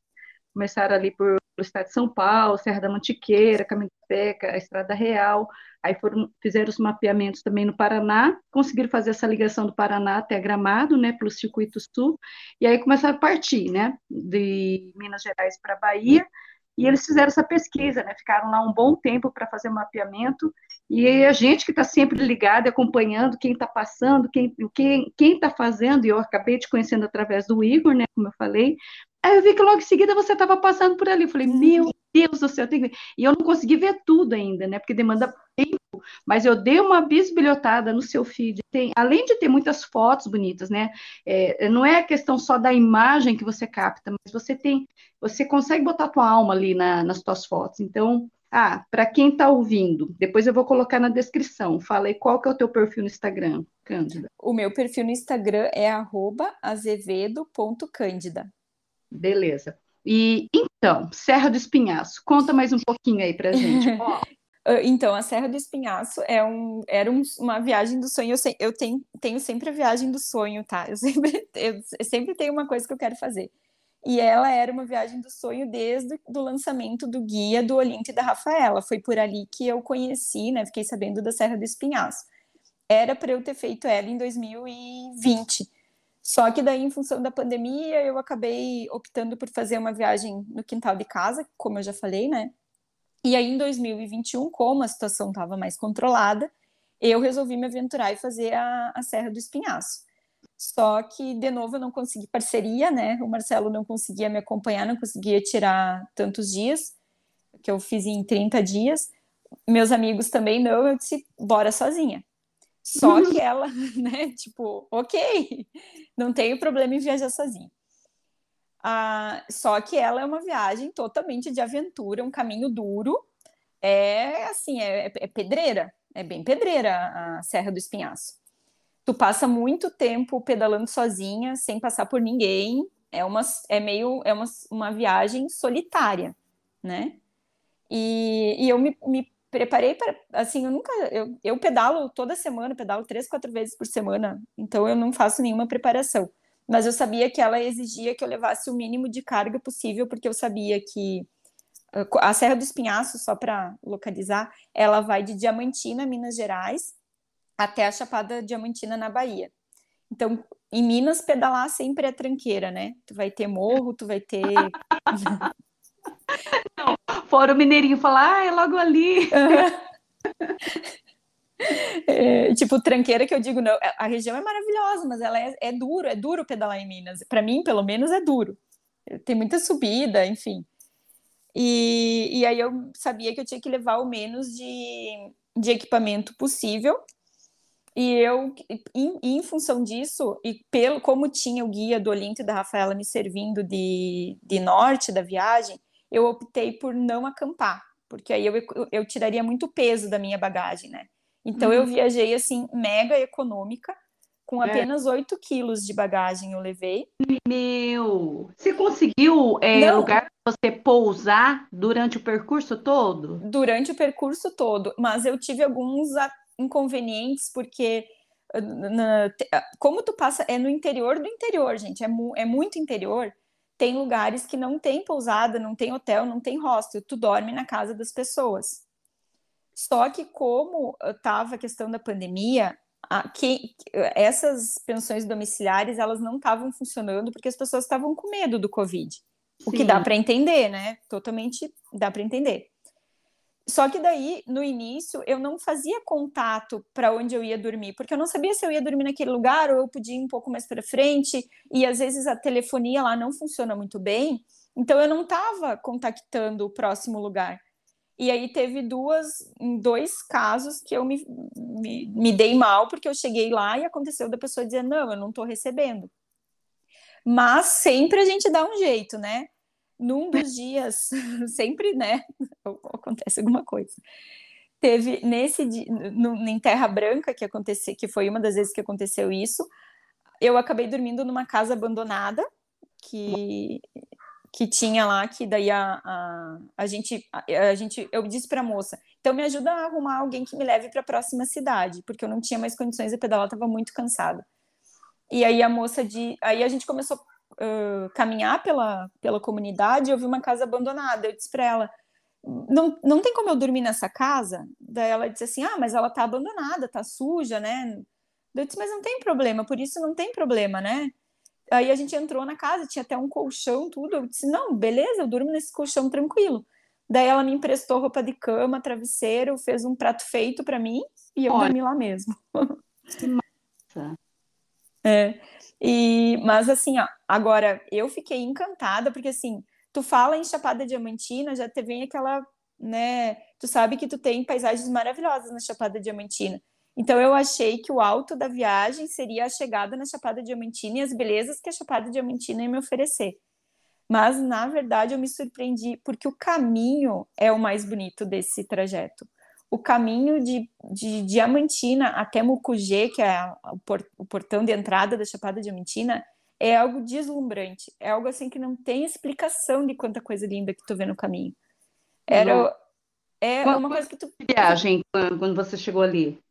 Começaram ali por, pelo estado de São Paulo, Serra da Mantiqueira, Caminho da a Estrada Real, aí foram, fizeram os mapeamentos também no Paraná, conseguiram fazer essa ligação do Paraná até Gramado, né, pelo Circuito Sul, e aí começaram a partir, né, de Minas Gerais para Bahia, e eles fizeram essa pesquisa, né, ficaram lá um bom tempo para fazer o mapeamento, E a gente que está sempre ligado, acompanhando quem está passando, quem quem quem está fazendo, e eu acabei te conhecendo através do Igor, né, como eu falei. Aí eu vi que logo em seguida você estava passando por ali. Eu falei, meu Deus do céu, tem que... e eu não consegui ver tudo ainda, né? Porque demanda tempo. Mas eu dei uma bisbilhotada no seu feed. Tem, além de ter muitas fotos bonitas, né? É, não é a questão só da imagem que você capta, mas você tem, você consegue botar tua alma ali na, nas tuas fotos. Então, ah, para quem está ouvindo, depois eu vou colocar na descrição. Fala aí qual que é o teu perfil no Instagram, Cândida. O meu perfil no Instagram é azevedo.cândida. Beleza. E então, Serra do Espinhaço, conta mais um pouquinho aí pra gente. (laughs) então, a Serra do Espinhaço é um, era um, uma viagem do sonho. Eu, se, eu tenho, tenho, sempre a viagem do sonho, tá? Eu sempre, (laughs) eu sempre tenho uma coisa que eu quero fazer. E ela era uma viagem do sonho desde o lançamento do guia do Olinto e da Rafaela. Foi por ali que eu conheci, né? Fiquei sabendo da Serra do Espinhaço. Era para eu ter feito ela em 2020. Só que daí, em função da pandemia, eu acabei optando por fazer uma viagem no quintal de casa, como eu já falei, né? E aí, em 2021, como a situação estava mais controlada, eu resolvi me aventurar e fazer a, a Serra do Espinhaço. Só que, de novo, eu não consegui parceria, né? O Marcelo não conseguia me acompanhar, não conseguia tirar tantos dias, que eu fiz em 30 dias. Meus amigos também não, eu disse, bora sozinha. Só que ela, (laughs) né, tipo, ok, não tenho problema em viajar sozinha. Ah, só que ela é uma viagem totalmente de aventura, um caminho duro. É assim, é, é pedreira, é bem pedreira a Serra do Espinhaço tu passa muito tempo pedalando sozinha, sem passar por ninguém. É uma é meio é uma, uma viagem solitária, né? E, e eu me, me preparei para assim, eu nunca eu, eu pedalo toda semana, pedalo três, quatro vezes por semana, então eu não faço nenhuma preparação. Mas eu sabia que ela exigia que eu levasse o mínimo de carga possível, porque eu sabia que a Serra do Espinhaço, só para localizar, ela vai de Diamantina, Minas Gerais, até a Chapada Diamantina na Bahia. Então, em Minas, pedalar sempre é tranqueira, né? Tu vai ter morro, tu vai ter. (laughs) Não, fora o mineirinho falar, ah, é logo ali. É, tipo, tranqueira que eu digo, não, a região é maravilhosa, mas ela é, é duro, é duro pedalar em Minas. Para mim, pelo menos, é duro. Tem muita subida, enfim. E, e aí eu sabia que eu tinha que levar o menos de, de equipamento possível e eu, em, em, função disso, e pelo como tinha o guia do Olinto e da Rafaela me servindo de, de norte da viagem, eu optei por não acampar, porque aí eu, eu, tiraria muito peso da minha bagagem, né? Então uhum. eu viajei assim, mega econômica, com é. apenas é. 8 quilos de bagagem eu levei. Meu! Você conseguiu é, lugar para você pousar durante o percurso todo? Durante o percurso todo, mas eu tive alguns inconvenientes, porque na, como tu passa, é no interior do interior, gente, é, mu, é muito interior. Tem lugares que não tem pousada, não tem hotel, não tem hostel, tu dorme na casa das pessoas. Só que como estava a questão da pandemia, a, que, essas pensões domiciliares elas não estavam funcionando porque as pessoas estavam com medo do Covid. Sim. O que dá para entender, né? Totalmente dá para entender. Só que daí, no início, eu não fazia contato para onde eu ia dormir, porque eu não sabia se eu ia dormir naquele lugar ou eu podia ir um pouco mais para frente, e às vezes a telefonia lá não funciona muito bem, então eu não estava contactando o próximo lugar. E aí teve duas, dois casos que eu me, me, me dei mal, porque eu cheguei lá e aconteceu da pessoa dizer, não, eu não estou recebendo. Mas sempre a gente dá um jeito, né? Num dos dias, (laughs) sempre, né, acontece alguma coisa. Teve nesse no, em Terra Branca que aconteceu, que foi uma das vezes que aconteceu isso, eu acabei dormindo numa casa abandonada que que tinha lá, que daí a, a, a gente, a, a gente, eu disse para a moça, então me ajuda a arrumar alguém que me leve para a próxima cidade, porque eu não tinha mais condições de pedalar, estava muito cansada. E aí a moça de, aí a gente começou uh, caminhar pela, pela comunidade, eu vi uma casa abandonada. Eu disse para ela: não, não tem como eu dormir nessa casa? Daí ela disse assim: ah, mas ela tá abandonada, tá suja, né? Eu disse: mas não tem problema, por isso não tem problema, né? Aí a gente entrou na casa, tinha até um colchão, tudo. Eu disse: não, beleza, eu durmo nesse colchão tranquilo. Daí ela me emprestou roupa de cama, travesseiro, fez um prato feito para mim e eu Olha. dormi lá mesmo. Que massa. É. E, mas assim, ó, agora eu fiquei encantada porque assim, tu fala em Chapada Diamantina, já te vem aquela, né, tu sabe que tu tem paisagens maravilhosas na Chapada Diamantina. Então eu achei que o alto da viagem seria a chegada na Chapada Diamantina e as belezas que a Chapada Diamantina ia me oferecer. Mas na verdade eu me surpreendi porque o caminho é o mais bonito desse trajeto. O caminho de, de Diamantina até Mucugê, que é o portão de entrada da Chapada Diamantina, é algo deslumbrante. É algo assim que não tem explicação de quanta coisa linda que tu vê no caminho. Era é quando, uma coisa que tu viagem quando você chegou ali?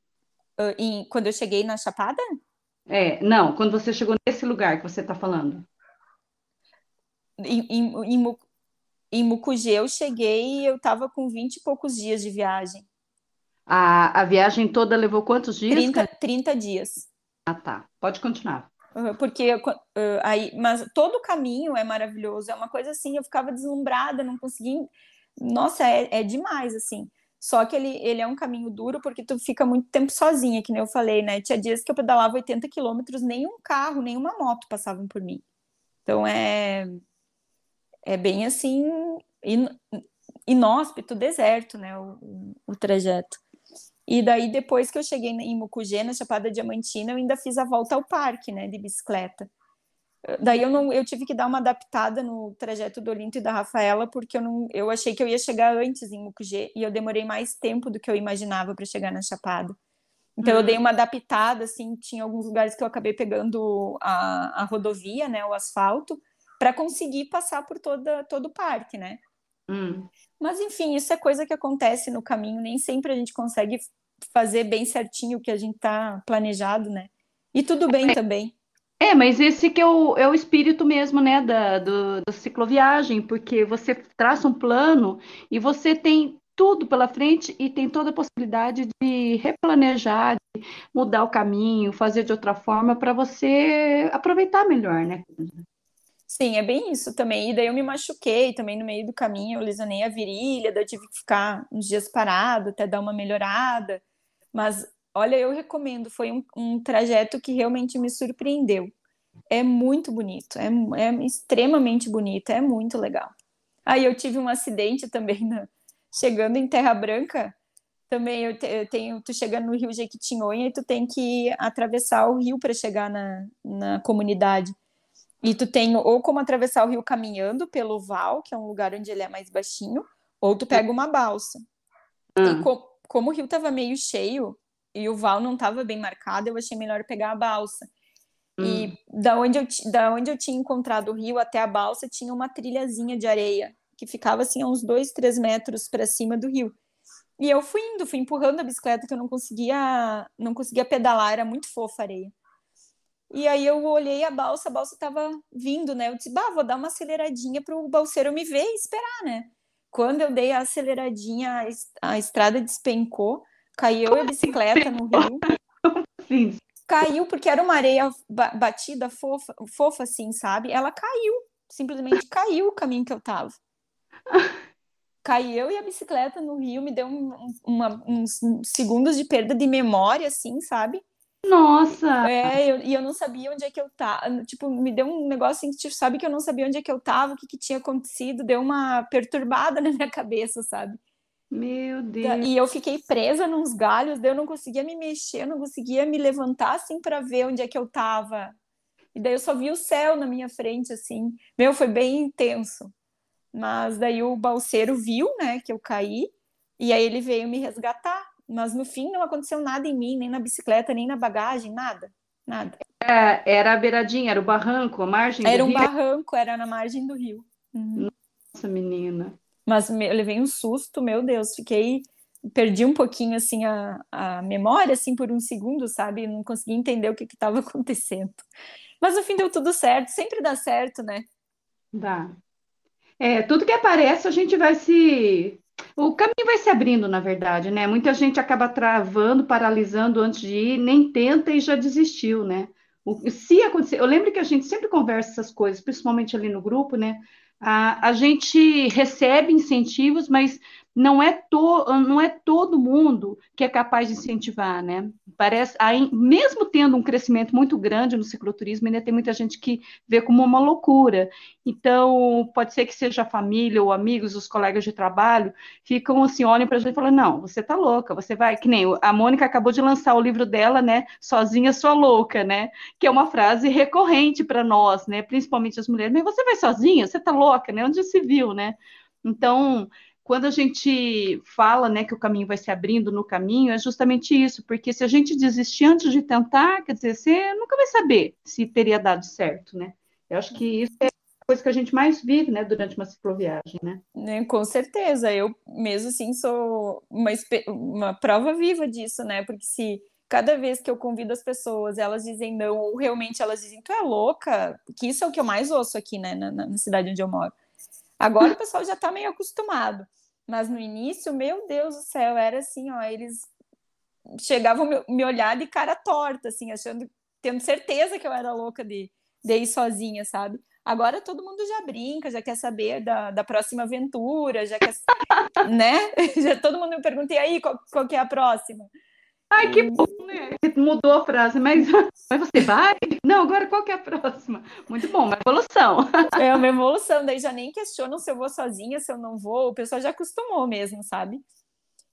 Uh, em, quando eu cheguei na Chapada? É, não, quando você chegou nesse lugar que você está falando. Em, em, em, em Mucugê eu cheguei e eu estava com 20 e poucos dias de viagem. A, a viagem toda levou quantos dias? 30, 30 dias. Ah, tá. Pode continuar. Porque uh, aí, mas todo o caminho é maravilhoso, é uma coisa assim, eu ficava deslumbrada, não conseguia. Nossa, é, é demais, assim. Só que ele, ele é um caminho duro porque tu fica muito tempo sozinha, que nem eu falei, né? Tinha dias que eu pedalava 80 quilômetros, nenhum carro, nenhuma moto passavam por mim. Então é, é bem assim, in, inóspito, deserto, né? O, o, trajeto. E daí, depois que eu cheguei em Mucugê, na Chapada Diamantina, eu ainda fiz a volta ao parque, né, de bicicleta. Daí eu não, eu tive que dar uma adaptada no trajeto do Olinto e da Rafaela, porque eu não, eu achei que eu ia chegar antes em Mucugê e eu demorei mais tempo do que eu imaginava para chegar na Chapada. Então uhum. eu dei uma adaptada, assim, tinha alguns lugares que eu acabei pegando a, a rodovia, né, o asfalto, para conseguir passar por toda todo o parque, né? Uhum. Mas enfim, isso é coisa que acontece no caminho, nem sempre a gente consegue fazer bem certinho o que a gente está planejado, né? E tudo bem é. também. É, mas esse que é o, é o espírito mesmo, né, da, do, da cicloviagem, porque você traça um plano e você tem tudo pela frente e tem toda a possibilidade de replanejar, de mudar o caminho, fazer de outra forma para você aproveitar melhor, né? Sim, é bem isso também. E daí eu me machuquei também no meio do caminho, eu lesionei a virilha, daí eu tive que ficar uns dias parado até dar uma melhorada. Mas olha, eu recomendo, foi um, um trajeto que realmente me surpreendeu. É muito bonito, é, é extremamente bonito, é muito legal. Aí eu tive um acidente também na, chegando em Terra Branca. Também eu, te, eu tenho, tu chega no Rio Jequitinhonha e tu tem que atravessar o rio para chegar na, na comunidade. E tu tem ou como atravessar o rio caminhando pelo val, que é um lugar onde ele é mais baixinho, ou tu pega uma balsa. E ah. co como o rio estava meio cheio e o val não estava bem marcado, eu achei melhor pegar a balsa. Hum. E da onde, eu, da onde eu tinha encontrado o rio até a balsa tinha uma trilhazinha de areia que ficava assim a uns dois, três metros para cima do rio. E eu fui indo, fui empurrando a bicicleta que eu não conseguia, não conseguia pedalar, era muito fofa a areia. E aí eu olhei a balsa, a balsa estava vindo, né? Eu disse, bah, vou dar uma aceleradinha para o balseiro me ver e esperar, né? Quando eu dei a aceleradinha, a estrada despencou, caiu a bicicleta no rio. Sim. (laughs) Caiu porque era uma areia batida, fofa, fofa assim, sabe? Ela caiu, simplesmente caiu o caminho que eu tava. Caiu e a bicicleta no rio me deu um, uma, uns segundos de perda de memória, assim, sabe? Nossa! É, eu, e eu não sabia onde é que eu tava. Tipo, me deu um negócio assim, tipo, sabe que eu não sabia onde é que eu tava, o que, que tinha acontecido, deu uma perturbada (laughs) na minha cabeça, sabe? Meu Deus! E eu fiquei presa nos galhos, daí eu não conseguia me mexer, eu não conseguia me levantar assim para ver onde é que eu tava. E daí eu só vi o céu na minha frente, assim. Meu, foi bem intenso. Mas daí o balseiro viu, né, que eu caí, e aí ele veio me resgatar. Mas no fim não aconteceu nada em mim, nem na bicicleta, nem na bagagem, nada. Nada. É, era a beiradinha, era o barranco, a margem Era um rio. barranco, era na margem do rio. Uhum. Nossa, menina. Mas eu levei um susto, meu Deus, fiquei perdi um pouquinho assim a, a memória assim por um segundo, sabe? Não consegui entender o que estava (laughs) acontecendo. Mas no fim deu tudo certo, sempre dá certo, né? Dá. É, tudo que aparece a gente vai se o caminho vai se abrindo, na verdade, né? Muita gente acaba travando, paralisando antes de ir, nem tenta e já desistiu, né? O, se acontecer, eu lembro que a gente sempre conversa essas coisas, principalmente ali no grupo, né? A, a gente recebe incentivos, mas não é, to, não é todo mundo que é capaz de incentivar, né? Parece, aí, mesmo tendo um crescimento muito grande no cicloturismo, ainda tem muita gente que vê como uma loucura. Então, pode ser que seja a família ou amigos, os colegas de trabalho, ficam assim, olham para a gente e falam, não, você tá louca, você vai, que nem a Mônica acabou de lançar o livro dela, né, Sozinha Sua Louca, né, que é uma frase recorrente para nós, né, principalmente as mulheres, mas você vai sozinha, você tá louca, né, onde se viu, né? Então, quando a gente fala né, que o caminho vai se abrindo no caminho, é justamente isso, porque se a gente desistir antes de tentar, quer dizer, você nunca vai saber se teria dado certo, né? Eu acho que isso é a coisa que a gente mais vive, né, durante uma cicloviagem, né? né com certeza, eu mesmo assim sou uma, uma prova viva disso, né? Porque se cada vez que eu convido as pessoas, elas dizem não, ou realmente elas dizem, tu é louca, que isso é o que eu mais ouço aqui, né, na, na cidade onde eu moro. Agora o pessoal já está meio acostumado. Mas no início, meu Deus do céu, era assim, ó, eles chegavam me, olhar de cara torta, assim, achando, tendo certeza que eu era louca de, de ir sozinha, sabe? Agora todo mundo já brinca, já quer saber da, da próxima aventura, já quer, (laughs) né? (laughs) Já todo mundo me pergunta, e aí, qual, qual que é a próxima? Ai, que bom, né? Mudou a frase, mas, (laughs) mas você vai? Não, agora qual que é a próxima? Muito bom, uma evolução. É uma evolução, daí já nem questionam se eu vou sozinha, se eu não vou, o pessoal já acostumou mesmo, sabe?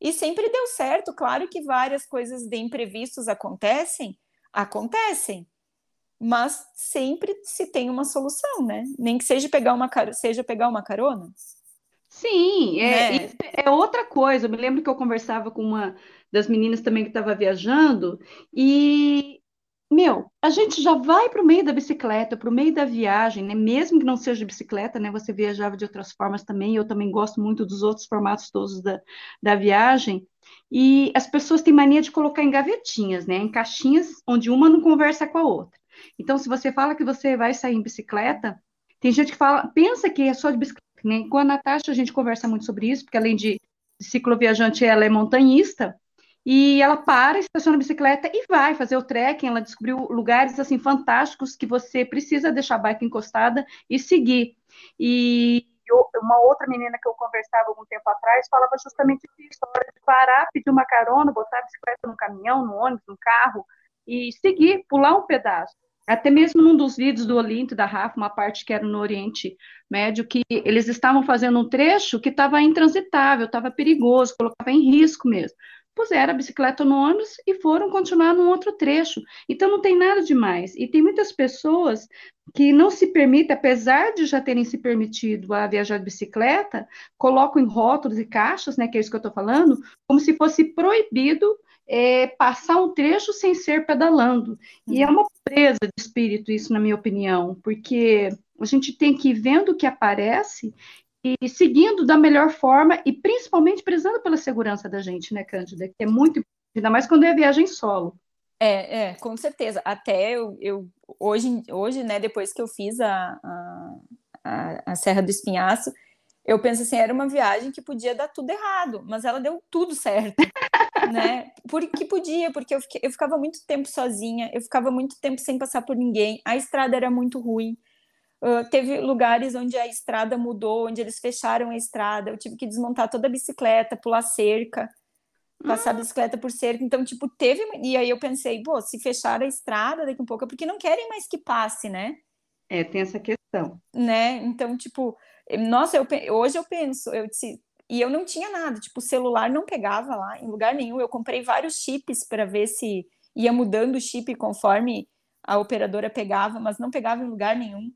E sempre deu certo, claro que várias coisas de imprevistos acontecem, acontecem, mas sempre se tem uma solução, né? Nem que seja pegar uma, seja pegar uma carona. Sim, é, né? é outra coisa. Eu me lembro que eu conversava com uma das meninas também que estava viajando, e, meu, a gente já vai para o meio da bicicleta, para o meio da viagem, né? Mesmo que não seja de bicicleta, né? Você viajava de outras formas também, eu também gosto muito dos outros formatos todos da, da viagem. E as pessoas têm mania de colocar em gavetinhas, né? Em caixinhas onde uma não conversa com a outra. Então, se você fala que você vai sair em bicicleta, tem gente que fala, pensa que é só de bicicleta, né? Com a Natasha a gente conversa muito sobre isso, porque além de cicloviajante, ela é montanhista, e ela para, estaciona a bicicleta e vai fazer o trekking. Ela descobriu lugares assim fantásticos que você precisa deixar a bike encostada e seguir. E uma outra menina que eu conversava algum tempo atrás falava justamente isso, a hora de parar, pedir uma carona, botar a bicicleta no caminhão, no ônibus, no carro e seguir, pular um pedaço. Até mesmo num dos vídeos do Olinto da Rafa, uma parte que era no Oriente Médio, que eles estavam fazendo um trecho que estava intransitável, estava perigoso, colocava em risco mesmo puseram a bicicleta no ônibus e foram continuar num outro trecho. Então não tem nada demais. E tem muitas pessoas que não se permitem, apesar de já terem se permitido a viajar de bicicleta, colocam em rótulos e caixas, né, que é isso que eu estou falando, como se fosse proibido é, passar um trecho sem ser pedalando. E é uma presa de espírito isso, na minha opinião, porque a gente tem que ir vendo o que aparece e seguindo da melhor forma e principalmente prezando pela segurança da gente, né, Cândida? Que é muito ainda mais quando é viagem solo. É, é, com certeza. Até eu, eu hoje, hoje, né, depois que eu fiz a, a, a, Serra do Espinhaço, eu penso assim, era uma viagem que podia dar tudo errado, mas ela deu tudo certo, (laughs) né? Porque podia, porque eu, fiquei, eu ficava muito tempo sozinha, eu ficava muito tempo sem passar por ninguém, a estrada era muito ruim, Uh, teve lugares onde a estrada mudou, onde eles fecharam a estrada. Eu tive que desmontar toda a bicicleta, pular cerca, passar a ah. bicicleta por cerca. Então, tipo, teve. E aí eu pensei, pô, se fechar a estrada daqui um pouco é porque não querem mais que passe, né? É, tem essa questão. Né? Então, tipo, nossa, eu, hoje eu penso, eu disse, e eu não tinha nada, tipo, o celular não pegava lá em lugar nenhum. Eu comprei vários chips para ver se ia mudando o chip conforme a operadora pegava, mas não pegava em lugar nenhum.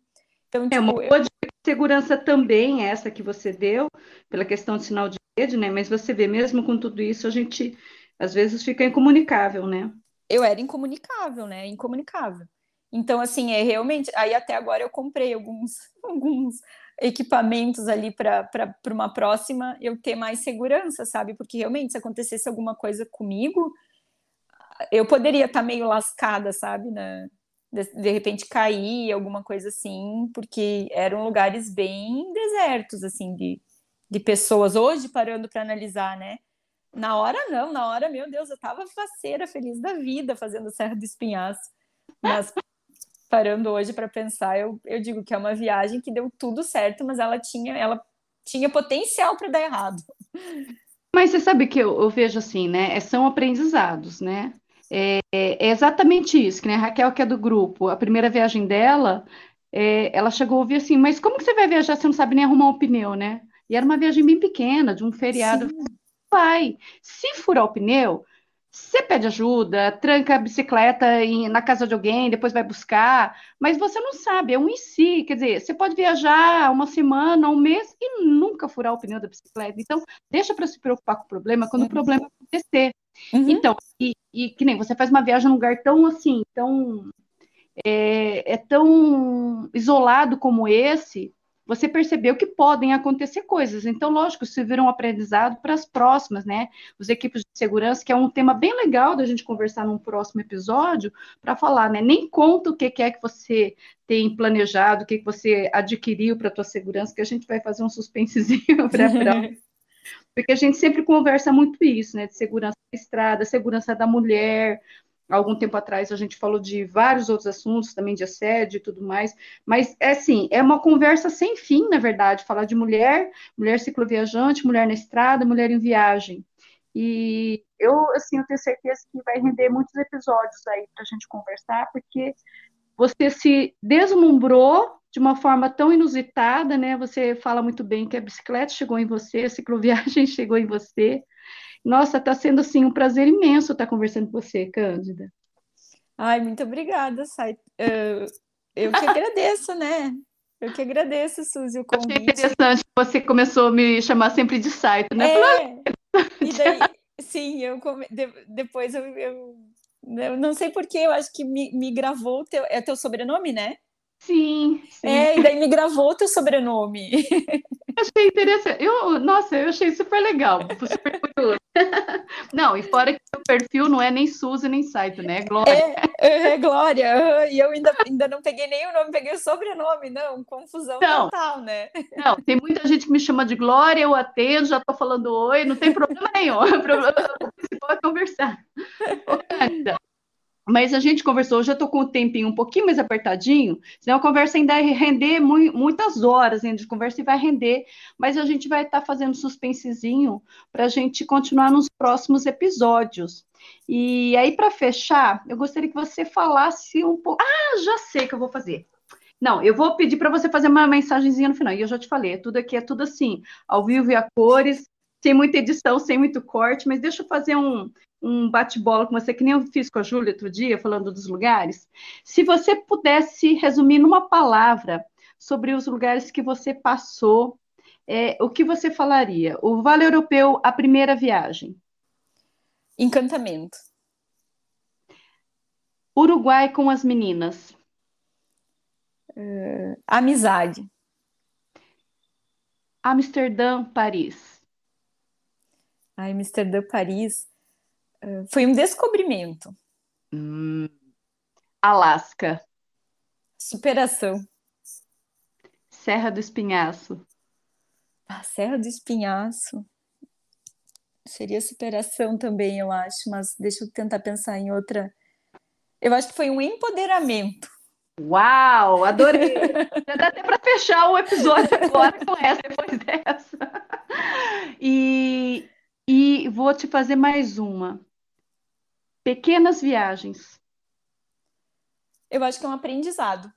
Então, tipo, é uma tipo, boa eu... segurança também essa que você deu, pela questão de sinal de rede, né? Mas você vê, mesmo com tudo isso, a gente às vezes fica incomunicável, né? Eu era incomunicável, né? Incomunicável. Então, assim, é realmente. Aí até agora eu comprei alguns, (laughs) alguns equipamentos ali para uma próxima eu ter mais segurança, sabe? Porque realmente, se acontecesse alguma coisa comigo, eu poderia estar tá meio lascada, sabe? Na, de, de repente cair, alguma coisa assim, porque eram lugares bem desertos, assim, de, de pessoas. Hoje, parando para analisar, né? Na hora, não, na hora, meu Deus, eu tava faceira, feliz da vida, fazendo Serra do Espinhaço. Mas parando hoje para pensar, eu, eu digo que é uma viagem que deu tudo certo, mas ela tinha, ela tinha potencial para dar errado. Mas você sabe que eu, eu vejo assim, né? São aprendizados, né? É, é, exatamente isso, que né? A Raquel, que é do grupo, a primeira viagem dela, é, ela chegou a ouvir assim, mas como que você vai viajar se não sabe nem arrumar um pneu, né? E era uma viagem bem pequena, de um feriado. Sim. Vai. Se furar o pneu, você pede ajuda, tranca a bicicleta em, na casa de alguém, depois vai buscar, mas você não sabe, é um em si. Quer dizer, você pode viajar uma semana, um mês e nunca furar o pneu da bicicleta. Então, deixa para se preocupar com o problema quando uhum. o problema acontecer. Uhum. Então, e, e, que nem você faz uma viagem num lugar tão assim, tão. É, é tão isolado como esse, você percebeu que podem acontecer coisas. Então, lógico, isso vira um aprendizado para as próximas, né? Os equipes de segurança, que é um tema bem legal da gente conversar num próximo episódio, para falar, né? Nem conta o que é que você tem planejado, o que, que você adquiriu para a tua segurança, que a gente vai fazer um suspensezinho (laughs) para porque a gente sempre conversa muito isso, né? De segurança da estrada, segurança da mulher, algum tempo atrás a gente falou de vários outros assuntos, também de assédio e tudo mais, mas é assim, é uma conversa sem fim, na verdade, falar de mulher, mulher cicloviajante, mulher na estrada, mulher em viagem. E eu, assim, eu tenho certeza que vai render muitos episódios aí para a gente conversar, porque você se deslumbrou de uma forma tão inusitada, né? Você fala muito bem que a bicicleta chegou em você, a cicloviagem (laughs) chegou em você, nossa, está sendo assim um prazer imenso estar conversando com você, Cândida. Ai, muito obrigada, Sai. Eu, eu que agradeço, né? Eu que agradeço, Suzy, o convite. Achei interessante que você começou a me chamar sempre de Saito, né? É, e daí, sim, eu depois eu, eu, eu não sei porquê, eu acho que me, me gravou teu, é teu sobrenome, né? Sim, sim. É, e daí me gravou teu sobrenome. (laughs) Achei interessante. Eu, nossa, eu achei super legal, super curioso. (laughs) Não, e fora que o perfil não é nem Suzy nem Saito, né? É Glória. É, é, Glória. E eu ainda, ainda não peguei nem o nome, peguei o sobrenome. Não, confusão não, total, né? Não, tem muita gente que me chama de Glória, eu atendo, já tô falando oi, não tem problema nenhum. (laughs) O é conversar. Ô, mas a gente conversou, eu estou com o tempinho um pouquinho mais apertadinho, senão a conversa ainda vai render mu muitas horas ainda de conversa e vai render, mas a gente vai estar tá fazendo suspensezinho para a gente continuar nos próximos episódios. E aí, para fechar, eu gostaria que você falasse um pouco. Ah, já sei que eu vou fazer. Não, eu vou pedir para você fazer uma mensagenzinha no final. E eu já te falei, é tudo aqui é tudo assim, ao vivo e a cores, sem muita edição, sem muito corte, mas deixa eu fazer um, um bate-bola com você, que nem eu fiz com a Júlia outro dia, falando dos lugares. Se você pudesse resumir numa palavra sobre os lugares que você passou, é, o que você falaria? O Vale Europeu, a primeira viagem. Encantamento. Uruguai com as meninas. Uh, amizade. Amsterdã, Paris. Ai, Amsterdã, Paris foi um descobrimento. Hum. Alasca. Superação. Serra do Espinhaço. Ah, Serra do Espinhaço. Seria superação também, eu acho, mas deixa eu tentar pensar em outra. Eu acho que foi um empoderamento. Uau, adorei! (laughs) Já dá até para fechar o episódio agora com essa, depois dessa. E, e vou te fazer mais uma. Pequenas viagens. Eu acho que é um aprendizado.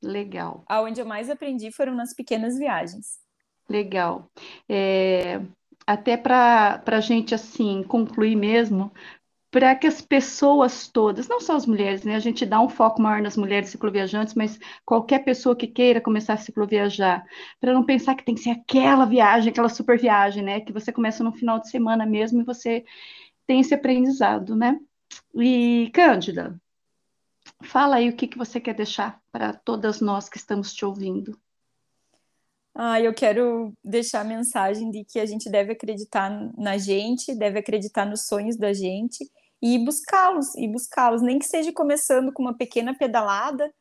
Legal. Aonde eu mais aprendi foram nas pequenas viagens. Legal. É, até para a gente assim concluir mesmo, para que as pessoas todas, não só as mulheres, né? A gente dá um foco maior nas mulheres cicloviajantes, mas qualquer pessoa que queira começar a cicloviajar, para não pensar que tem que ser aquela viagem, aquela super viagem, né? Que você começa no final de semana mesmo e você tem esse aprendizado, né? E, Cândida, fala aí o que, que você quer deixar para todas nós que estamos te ouvindo. Ah, eu quero deixar a mensagem de que a gente deve acreditar na gente, deve acreditar nos sonhos da gente e buscá-los, e buscá-los, nem que seja começando com uma pequena pedalada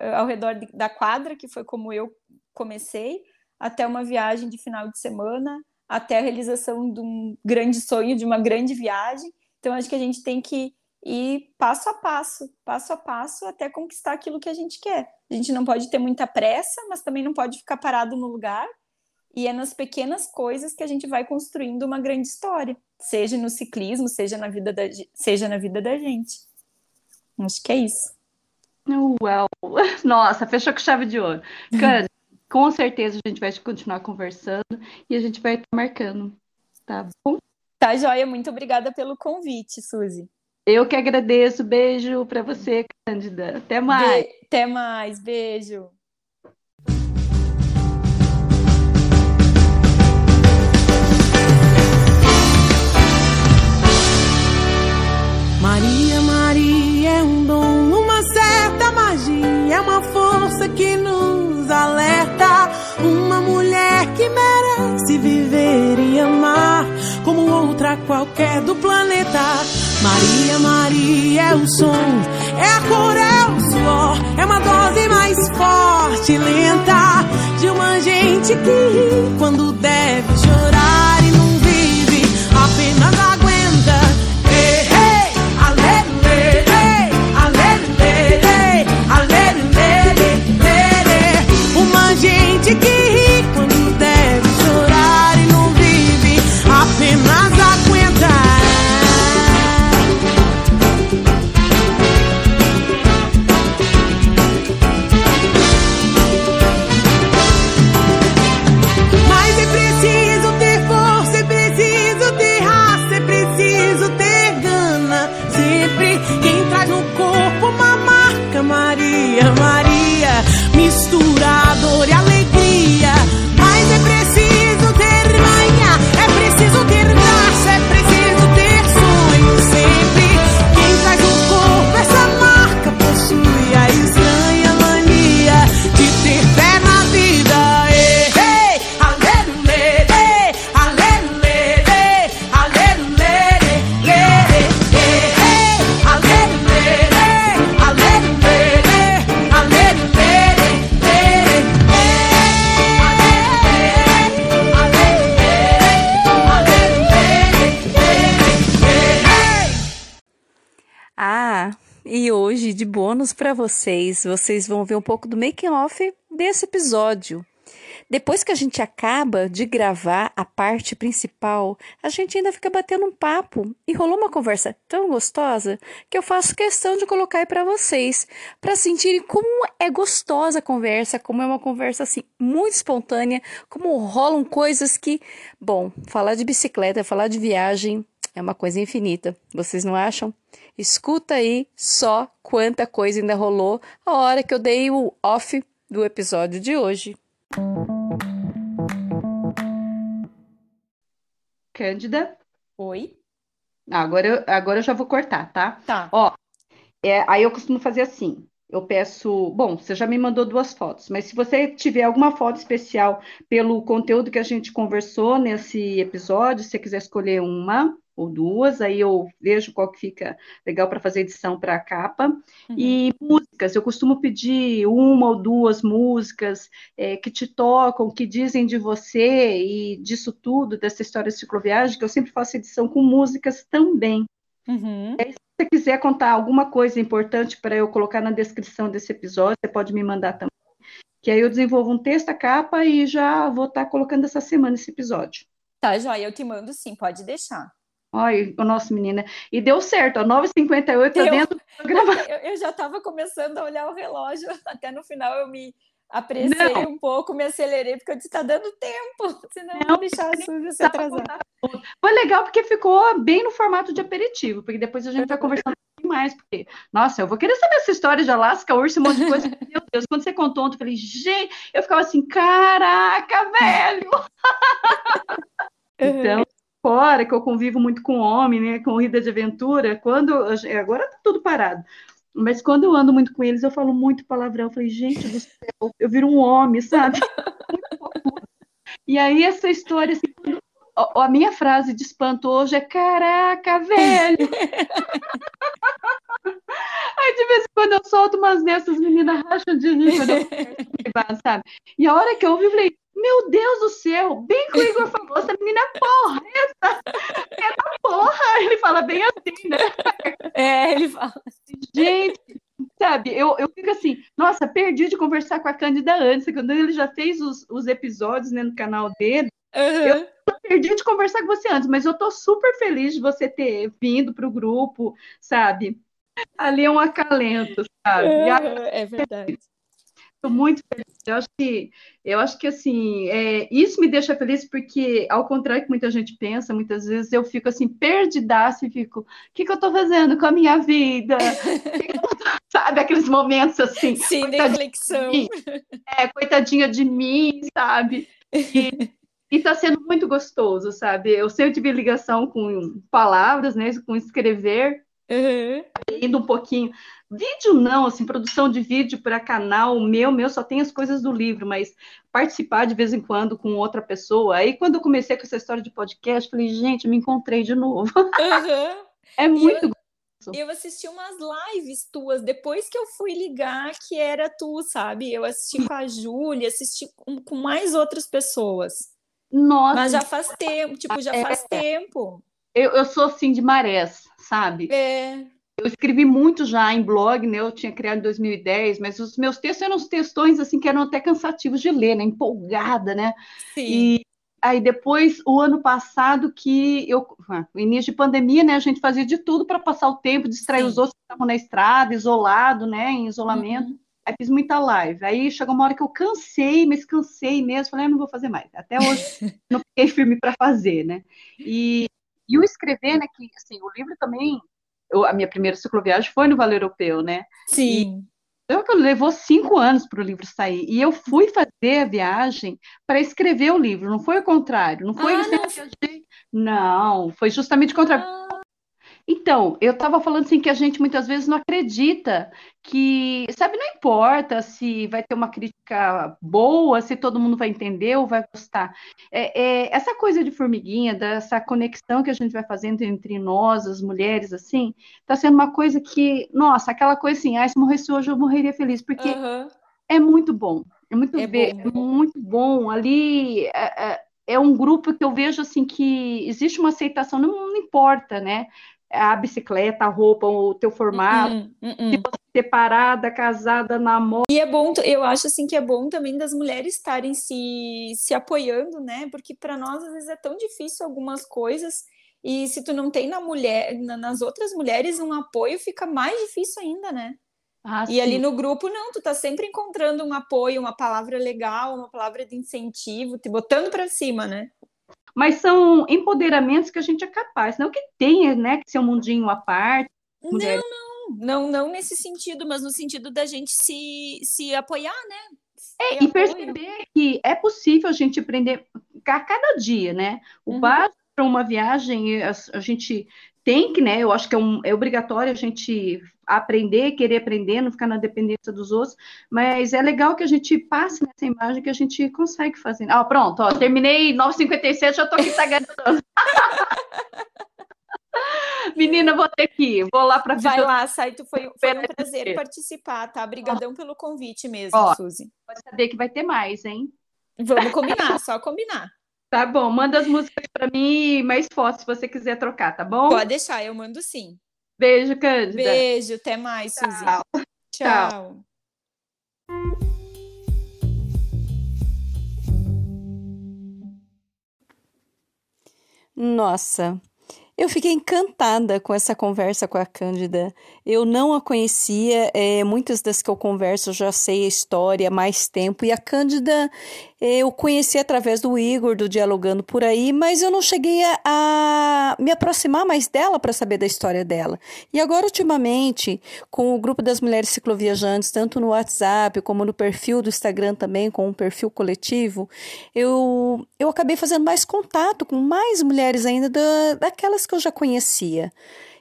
uh, ao redor de, da quadra, que foi como eu comecei, até uma viagem de final de semana, até a realização de um grande sonho, de uma grande viagem. Então, acho que a gente tem que e passo a passo, passo a passo, até conquistar aquilo que a gente quer. A gente não pode ter muita pressa, mas também não pode ficar parado no lugar. E é nas pequenas coisas que a gente vai construindo uma grande história, seja no ciclismo, seja na vida da, seja na vida da gente. Acho que é isso. Uau! (laughs) Nossa, fechou com chave de ouro. Cara, (laughs) com certeza a gente vai continuar conversando e a gente vai estar marcando. Tá bom? Tá, joia. Muito obrigada pelo convite, Suzy. Eu que agradeço. Beijo para você, Cândida. Até mais. Be até mais. Beijo. Que nos alerta. Uma mulher que merece viver e amar como outra qualquer do planeta. Maria, Maria é o som, é a cor, é o suor, é uma dose mais forte lenta de uma gente que ri quando deve chorar para vocês. Vocês vão ver um pouco do making off desse episódio. Depois que a gente acaba de gravar a parte principal, a gente ainda fica batendo um papo e rolou uma conversa tão gostosa que eu faço questão de colocar aí para vocês, para sentirem como é gostosa a conversa, como é uma conversa assim muito espontânea, como rolam coisas que, bom, falar de bicicleta, falar de viagem é uma coisa infinita. Vocês não acham? Escuta aí só quanta coisa ainda rolou a hora que eu dei o off do episódio de hoje. Cândida? Oi? Agora, eu, agora eu já vou cortar, tá? Tá. Ó, é, aí eu costumo fazer assim. Eu peço. Bom, você já me mandou duas fotos, mas se você tiver alguma foto especial pelo conteúdo que a gente conversou nesse episódio, se você quiser escolher uma, ou duas, aí eu vejo qual que fica legal para fazer edição para a capa. Uhum. E músicas, eu costumo pedir uma ou duas músicas é, que te tocam, que dizem de você e disso tudo, dessa história de cicloviagem, que eu sempre faço edição com músicas também. Uhum. Aí, se você quiser contar alguma coisa importante para eu colocar na descrição desse episódio, você pode me mandar também. Que aí eu desenvolvo um texto, a capa, e já vou estar tá colocando essa semana esse episódio. Tá, joia, eu te mando sim, pode deixar. Ai, nossa, menina. E deu certo, a 9h58 tá dentro do programa. (laughs) Eu, eu já estava começando a olhar o relógio, (laughs) até no final eu me apressei não. um pouco, me acelerei, porque eu disse, tá dando tempo, (laughs) senão não, eu deixar a Suzy se atrasar. Foi legal porque ficou bem no formato de aperitivo, porque depois a gente vai conversando mais, porque, nossa, eu vou querer saber essa história de Alasca, urso, um monte de coisa. Meu Deus, quando você contou ontem, eu falei, gente, eu ficava assim, caraca, velho! então, fora, que eu convivo muito com homem, né, com corrida de aventura, quando agora tá tudo parado. Mas quando eu ando muito com eles, eu falo muito palavrão. Eu falei, gente do céu, eu viro um homem, sabe? (laughs) e aí essa história, assim, a minha frase de espanto hoje é caraca, velho! (laughs) Aí de vez em quando eu solto umas dessas, meninas racham de rir quando eu (laughs) sabe? E a hora que eu ouvi, eu falei, meu Deus do céu, bem que o Igor falou, essa menina é porra, essa é da porra. Ele fala bem assim, né? (laughs) É, ele fala. Gente, sabe, eu, eu fico assim, nossa, perdi de conversar com a Cândida antes, quando ele já fez os, os episódios né, no canal dele. Uhum. Eu perdi de conversar com você antes, mas eu tô super feliz de você ter vindo para o grupo, sabe? Ali é um acalento, sabe? Uhum, é verdade. Estou muito feliz. Eu acho que, eu acho que assim, é, isso me deixa feliz porque, ao contrário que muita gente pensa, muitas vezes eu fico assim, perdidaça e fico, o que, que eu estou fazendo com a minha vida? (laughs) sabe, aqueles momentos assim. Sim, de reflexão. De é, coitadinha de mim, sabe? E, está sendo muito gostoso, sabe? Eu sempre tive ligação com palavras, né? Com escrever. Uhum. Indo um pouquinho. Vídeo não, assim, produção de vídeo para canal meu, meu só tem as coisas do livro, mas participar de vez em quando com outra pessoa. Aí quando eu comecei com essa história de podcast, falei, gente, me encontrei de novo. (laughs) Uhum. é muito eu, eu assisti umas lives tuas depois que eu fui ligar que era tu, sabe? Eu assisti com a Júlia, assisti com, com mais outras pessoas. Nossa. Mas já faz tempo, tipo, já faz é. tempo. Eu, eu sou assim de marés, sabe? É. Eu escrevi muito já em blog, né? Eu tinha criado em 2010, mas os meus textos eram uns textões assim que eram até cansativos de ler, né? Empolgada, né? Sim. E aí depois, o ano passado, que eu, no início de pandemia, né? A gente fazia de tudo para passar o tempo, distrair Sim. os outros que estavam na estrada, isolado, né? Em isolamento. Uhum. Aí fiz muita live. Aí chegou uma hora que eu cansei, mas cansei mesmo. Falei, ah, não vou fazer mais. Até hoje (laughs) não fiquei firme para fazer, né? E, e o escrever, né? Que assim, o livro também. Eu, a minha primeira cicloviagem foi no Vale Europeu, né? Sim. Eu levou cinco anos para o livro sair. E eu fui fazer a viagem para escrever o livro, não foi o contrário. Não foi Ah, não. que eu viajei. Não, foi justamente o contrário. Ah, Então, eu estava falando assim que a gente muitas vezes não acredita que, sabe, não importa se vai ter uma crítica boa, se todo mundo vai entender ou vai gostar. É, é, essa coisa de formiguinha, dessa conexão que a gente vai fazendo entre nós, as mulheres, assim, está sendo uma coisa que, nossa, aquela coisa assim, ah, se morresse hoje eu morreria feliz, porque aham. é muito bom, é muito É ver, bom. é muito bom. Ali é, é- é um grupo que eu vejo assim que existe uma aceitação, não, não importa, né? A bicicleta, a roupa, o teu formato, Uhum, uhum. separada, casada, namoro. E é bom, eu acho assim que é bom também das mulheres estarem se, se apoiando, né? Porque para nós às vezes é tão difícil algumas coisas e se tu não tem na mulher, na- nas outras mulheres um apoio, fica mais difícil ainda, né? Ah, E ali sim. no grupo não, tu tá sempre encontrando um apoio, uma palavra legal, uma palavra de incentivo, te botando para cima, né? Mas são empoderamentos que a gente é capaz, não que tenha, né, que ser um mundinho à parte, Não, mulher. não, não, não nesse sentido, mas no sentido da gente se, se apoiar, né? É, e perceber que é possível a gente aprender a cada dia, né? O Uhum. básico para uma viagem, a, a gente tem que, né? Eu acho que é, um- é obrigatório a gente aprender, querer aprender, não ficar na dependência dos outros, mas é legal que a gente passe nessa imagem que a gente consegue fazer. Ah, pronto, ó, terminei 9h57, já tô aqui tagarelando. (laughs) Menina, vou ter que ir, vou lá para Vai lá, Saito, foi, foi um prazer participar, tá? Obrigadão pelo convite mesmo, Ó. Suzy. Pode saber que vai ter mais, hein? Vamos combinar, só combinar. (laughs) Tá bom, manda as músicas para mim mais fotos se você quiser trocar, tá bom? Pode deixar, eu mando sim. Beijo, Cândida. Beijo, até mais, Suzy. Tchau. Tchau. Nossa, eu fiquei encantada com essa conversa com a Cândida. Eu não a conhecia, é, muitas das que eu converso eu já sei a história há mais tempo, e a Cândida eu conheci através do Igor, do Dialogando por aí, mas eu não cheguei a, me aproximar mais dela para saber da história dela. E agora, ultimamente, com o grupo das mulheres cicloviajantes, tanto no WhatsApp como no perfil do Instagram também, com um perfil coletivo, eu, eu acabei fazendo mais contato com mais mulheres ainda da, daquelas que eu já conhecia.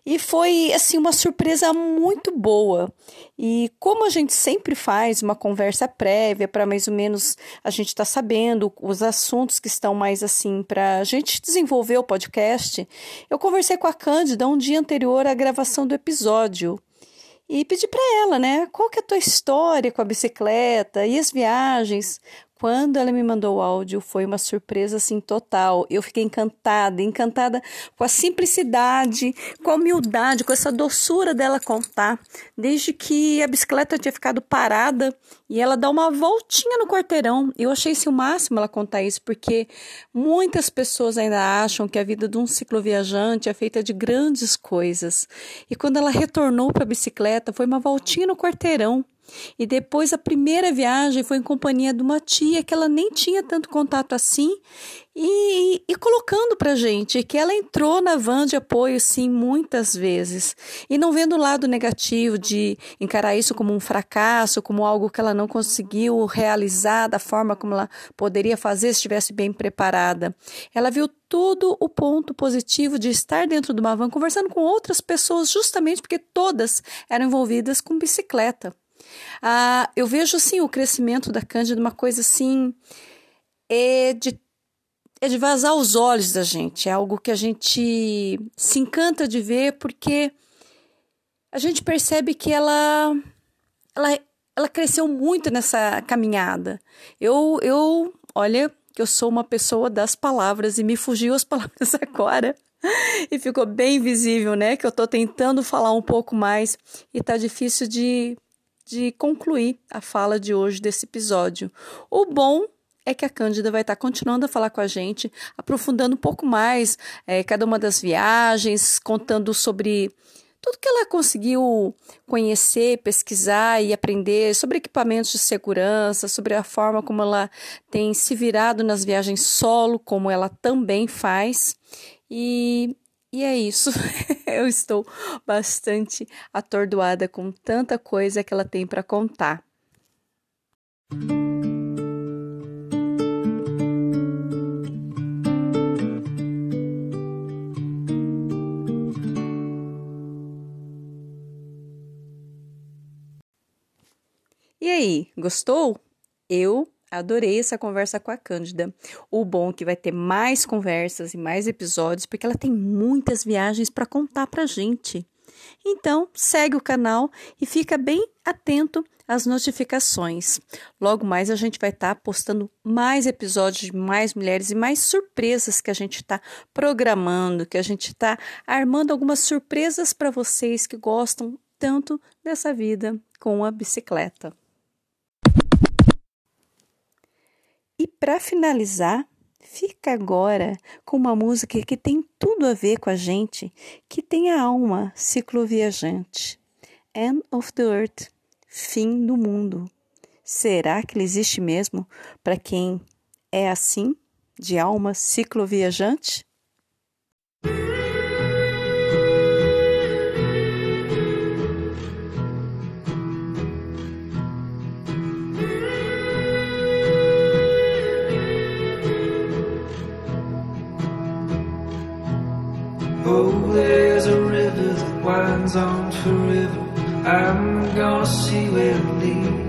E foi assim uma surpresa muito boa. E como a gente sempre faz uma conversa prévia para mais ou menos a gente estar tá sabendo os assuntos que estão mais assim para a gente desenvolver o podcast, eu conversei com a Cândida um dia anterior à gravação do episódio e pedi para ela, né, qual que é a tua história com a bicicleta e as viagens? Quando ela me mandou o áudio, foi uma surpresa assim total. Eu fiquei encantada, encantada com a simplicidade, com a humildade, com essa doçura dela contar. Desde que a bicicleta tinha ficado parada e ela dá uma voltinha no quarteirão. Eu achei isso o máximo ela contar isso, porque muitas pessoas ainda acham que a vida de um cicloviajante é feita de grandes coisas. E quando ela retornou para a bicicleta, foi uma voltinha no quarteirão. E depois a primeira viagem foi em companhia de uma tia que ela nem tinha tanto contato assim e, e colocando para gente que ela entrou na van de apoio sim muitas vezes e não vendo o lado negativo de encarar isso como um fracasso, como algo que ela não conseguiu realizar da forma como ela poderia fazer se estivesse bem preparada. Ela viu todo o ponto positivo de estar dentro de uma van conversando com outras pessoas justamente porque todas eram envolvidas com bicicleta. Ah, eu vejo assim o crescimento da Cândida uma coisa assim é de é de vazar os olhos da gente, é algo que a gente se encanta de ver porque a gente percebe que ela ela, ela cresceu muito nessa caminhada. Eu eu, olha, que eu sou uma pessoa das palavras e me fugiu as (laughs) palavras agora. E ficou bem visível, né? Que eu tô tentando falar um pouco mais e tá difícil de de concluir a fala de hoje desse episódio. O bom é que a Cândida vai estar continuando a falar com a gente, aprofundando um pouco mais é, cada uma das viagens, contando sobre tudo que ela conseguiu conhecer, pesquisar e aprender sobre equipamentos de segurança, sobre a forma como ela tem se virado nas viagens solo, como ela também faz. E e é isso. (laughs) Eu estou bastante atordoada com tanta coisa que ela tem para contar. E aí, gostou? Eu Adorei essa conversa com a Cândida. O bom é que vai ter mais conversas e mais episódios, porque ela tem muitas viagens para contar para gente. Então, segue o canal e fica bem atento às notificações. Logo mais a gente vai estar tá postando mais episódios de mais mulheres e mais surpresas que a gente está programando, que a gente está armando algumas surpresas para vocês que gostam tanto dessa vida com a bicicleta. E para finalizar, fica agora com uma música que tem tudo a ver com a gente, que tem a alma cicloviajante. End of the Earth, fim do mundo. Será que ele existe mesmo para quem é assim, de alma cicloviajante? I'm gonna see where it leads.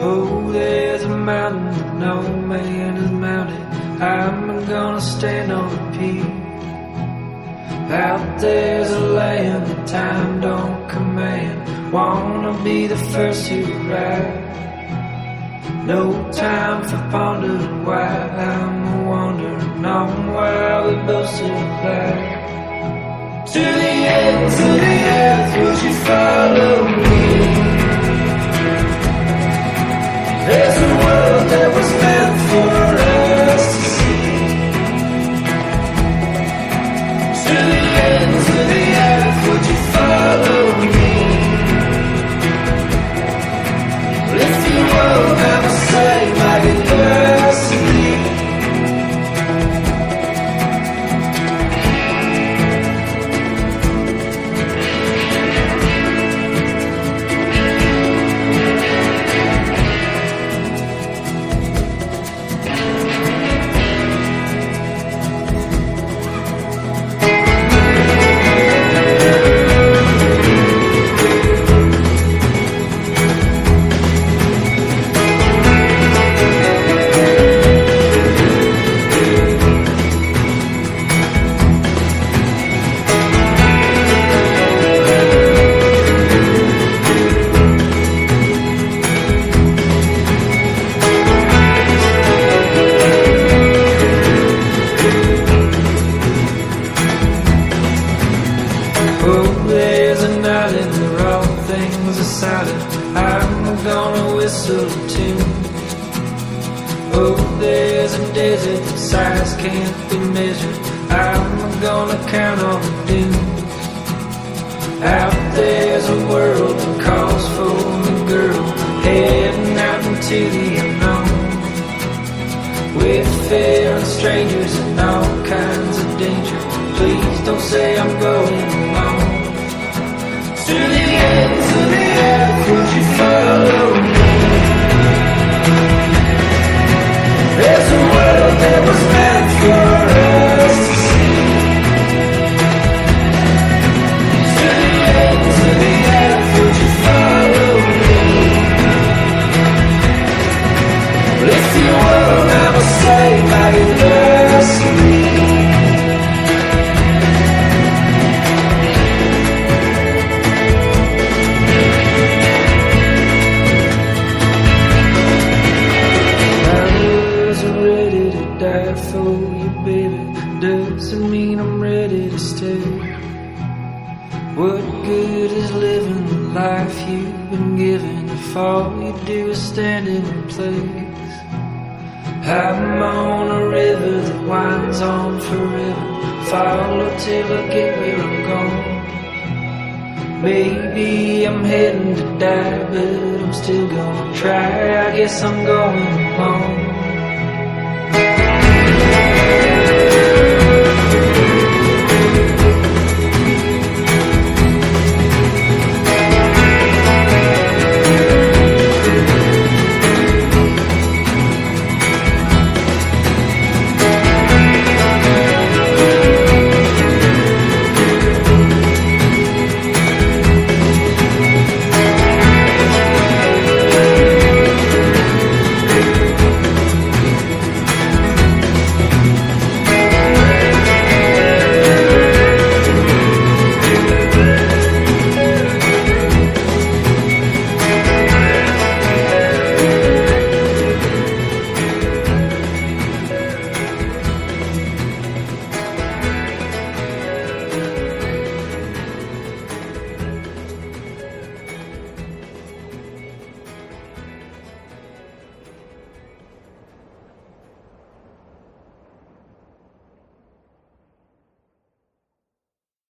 Oh, there's a mountain that no man has mounted. I'm gonna stand on the peak. Out there's a land that time don't command. Wanna be the first to arrive. No time for pondering why I'm wandering on while we both back. To the end, to the earth, would you follow me? There's a world that was meant for us to see. To the end, to the earth, would you follow me? If you will can't be measured. I'm gonna count on the dunes. Out there's a world that calls for me, girl, heading out into the unknown. With fear and strangers and all kinds of danger. Please don't say I'm going Till I get where I'm going. Maybe I'm heading to die, but I'm still gonna try. I guess I'm going.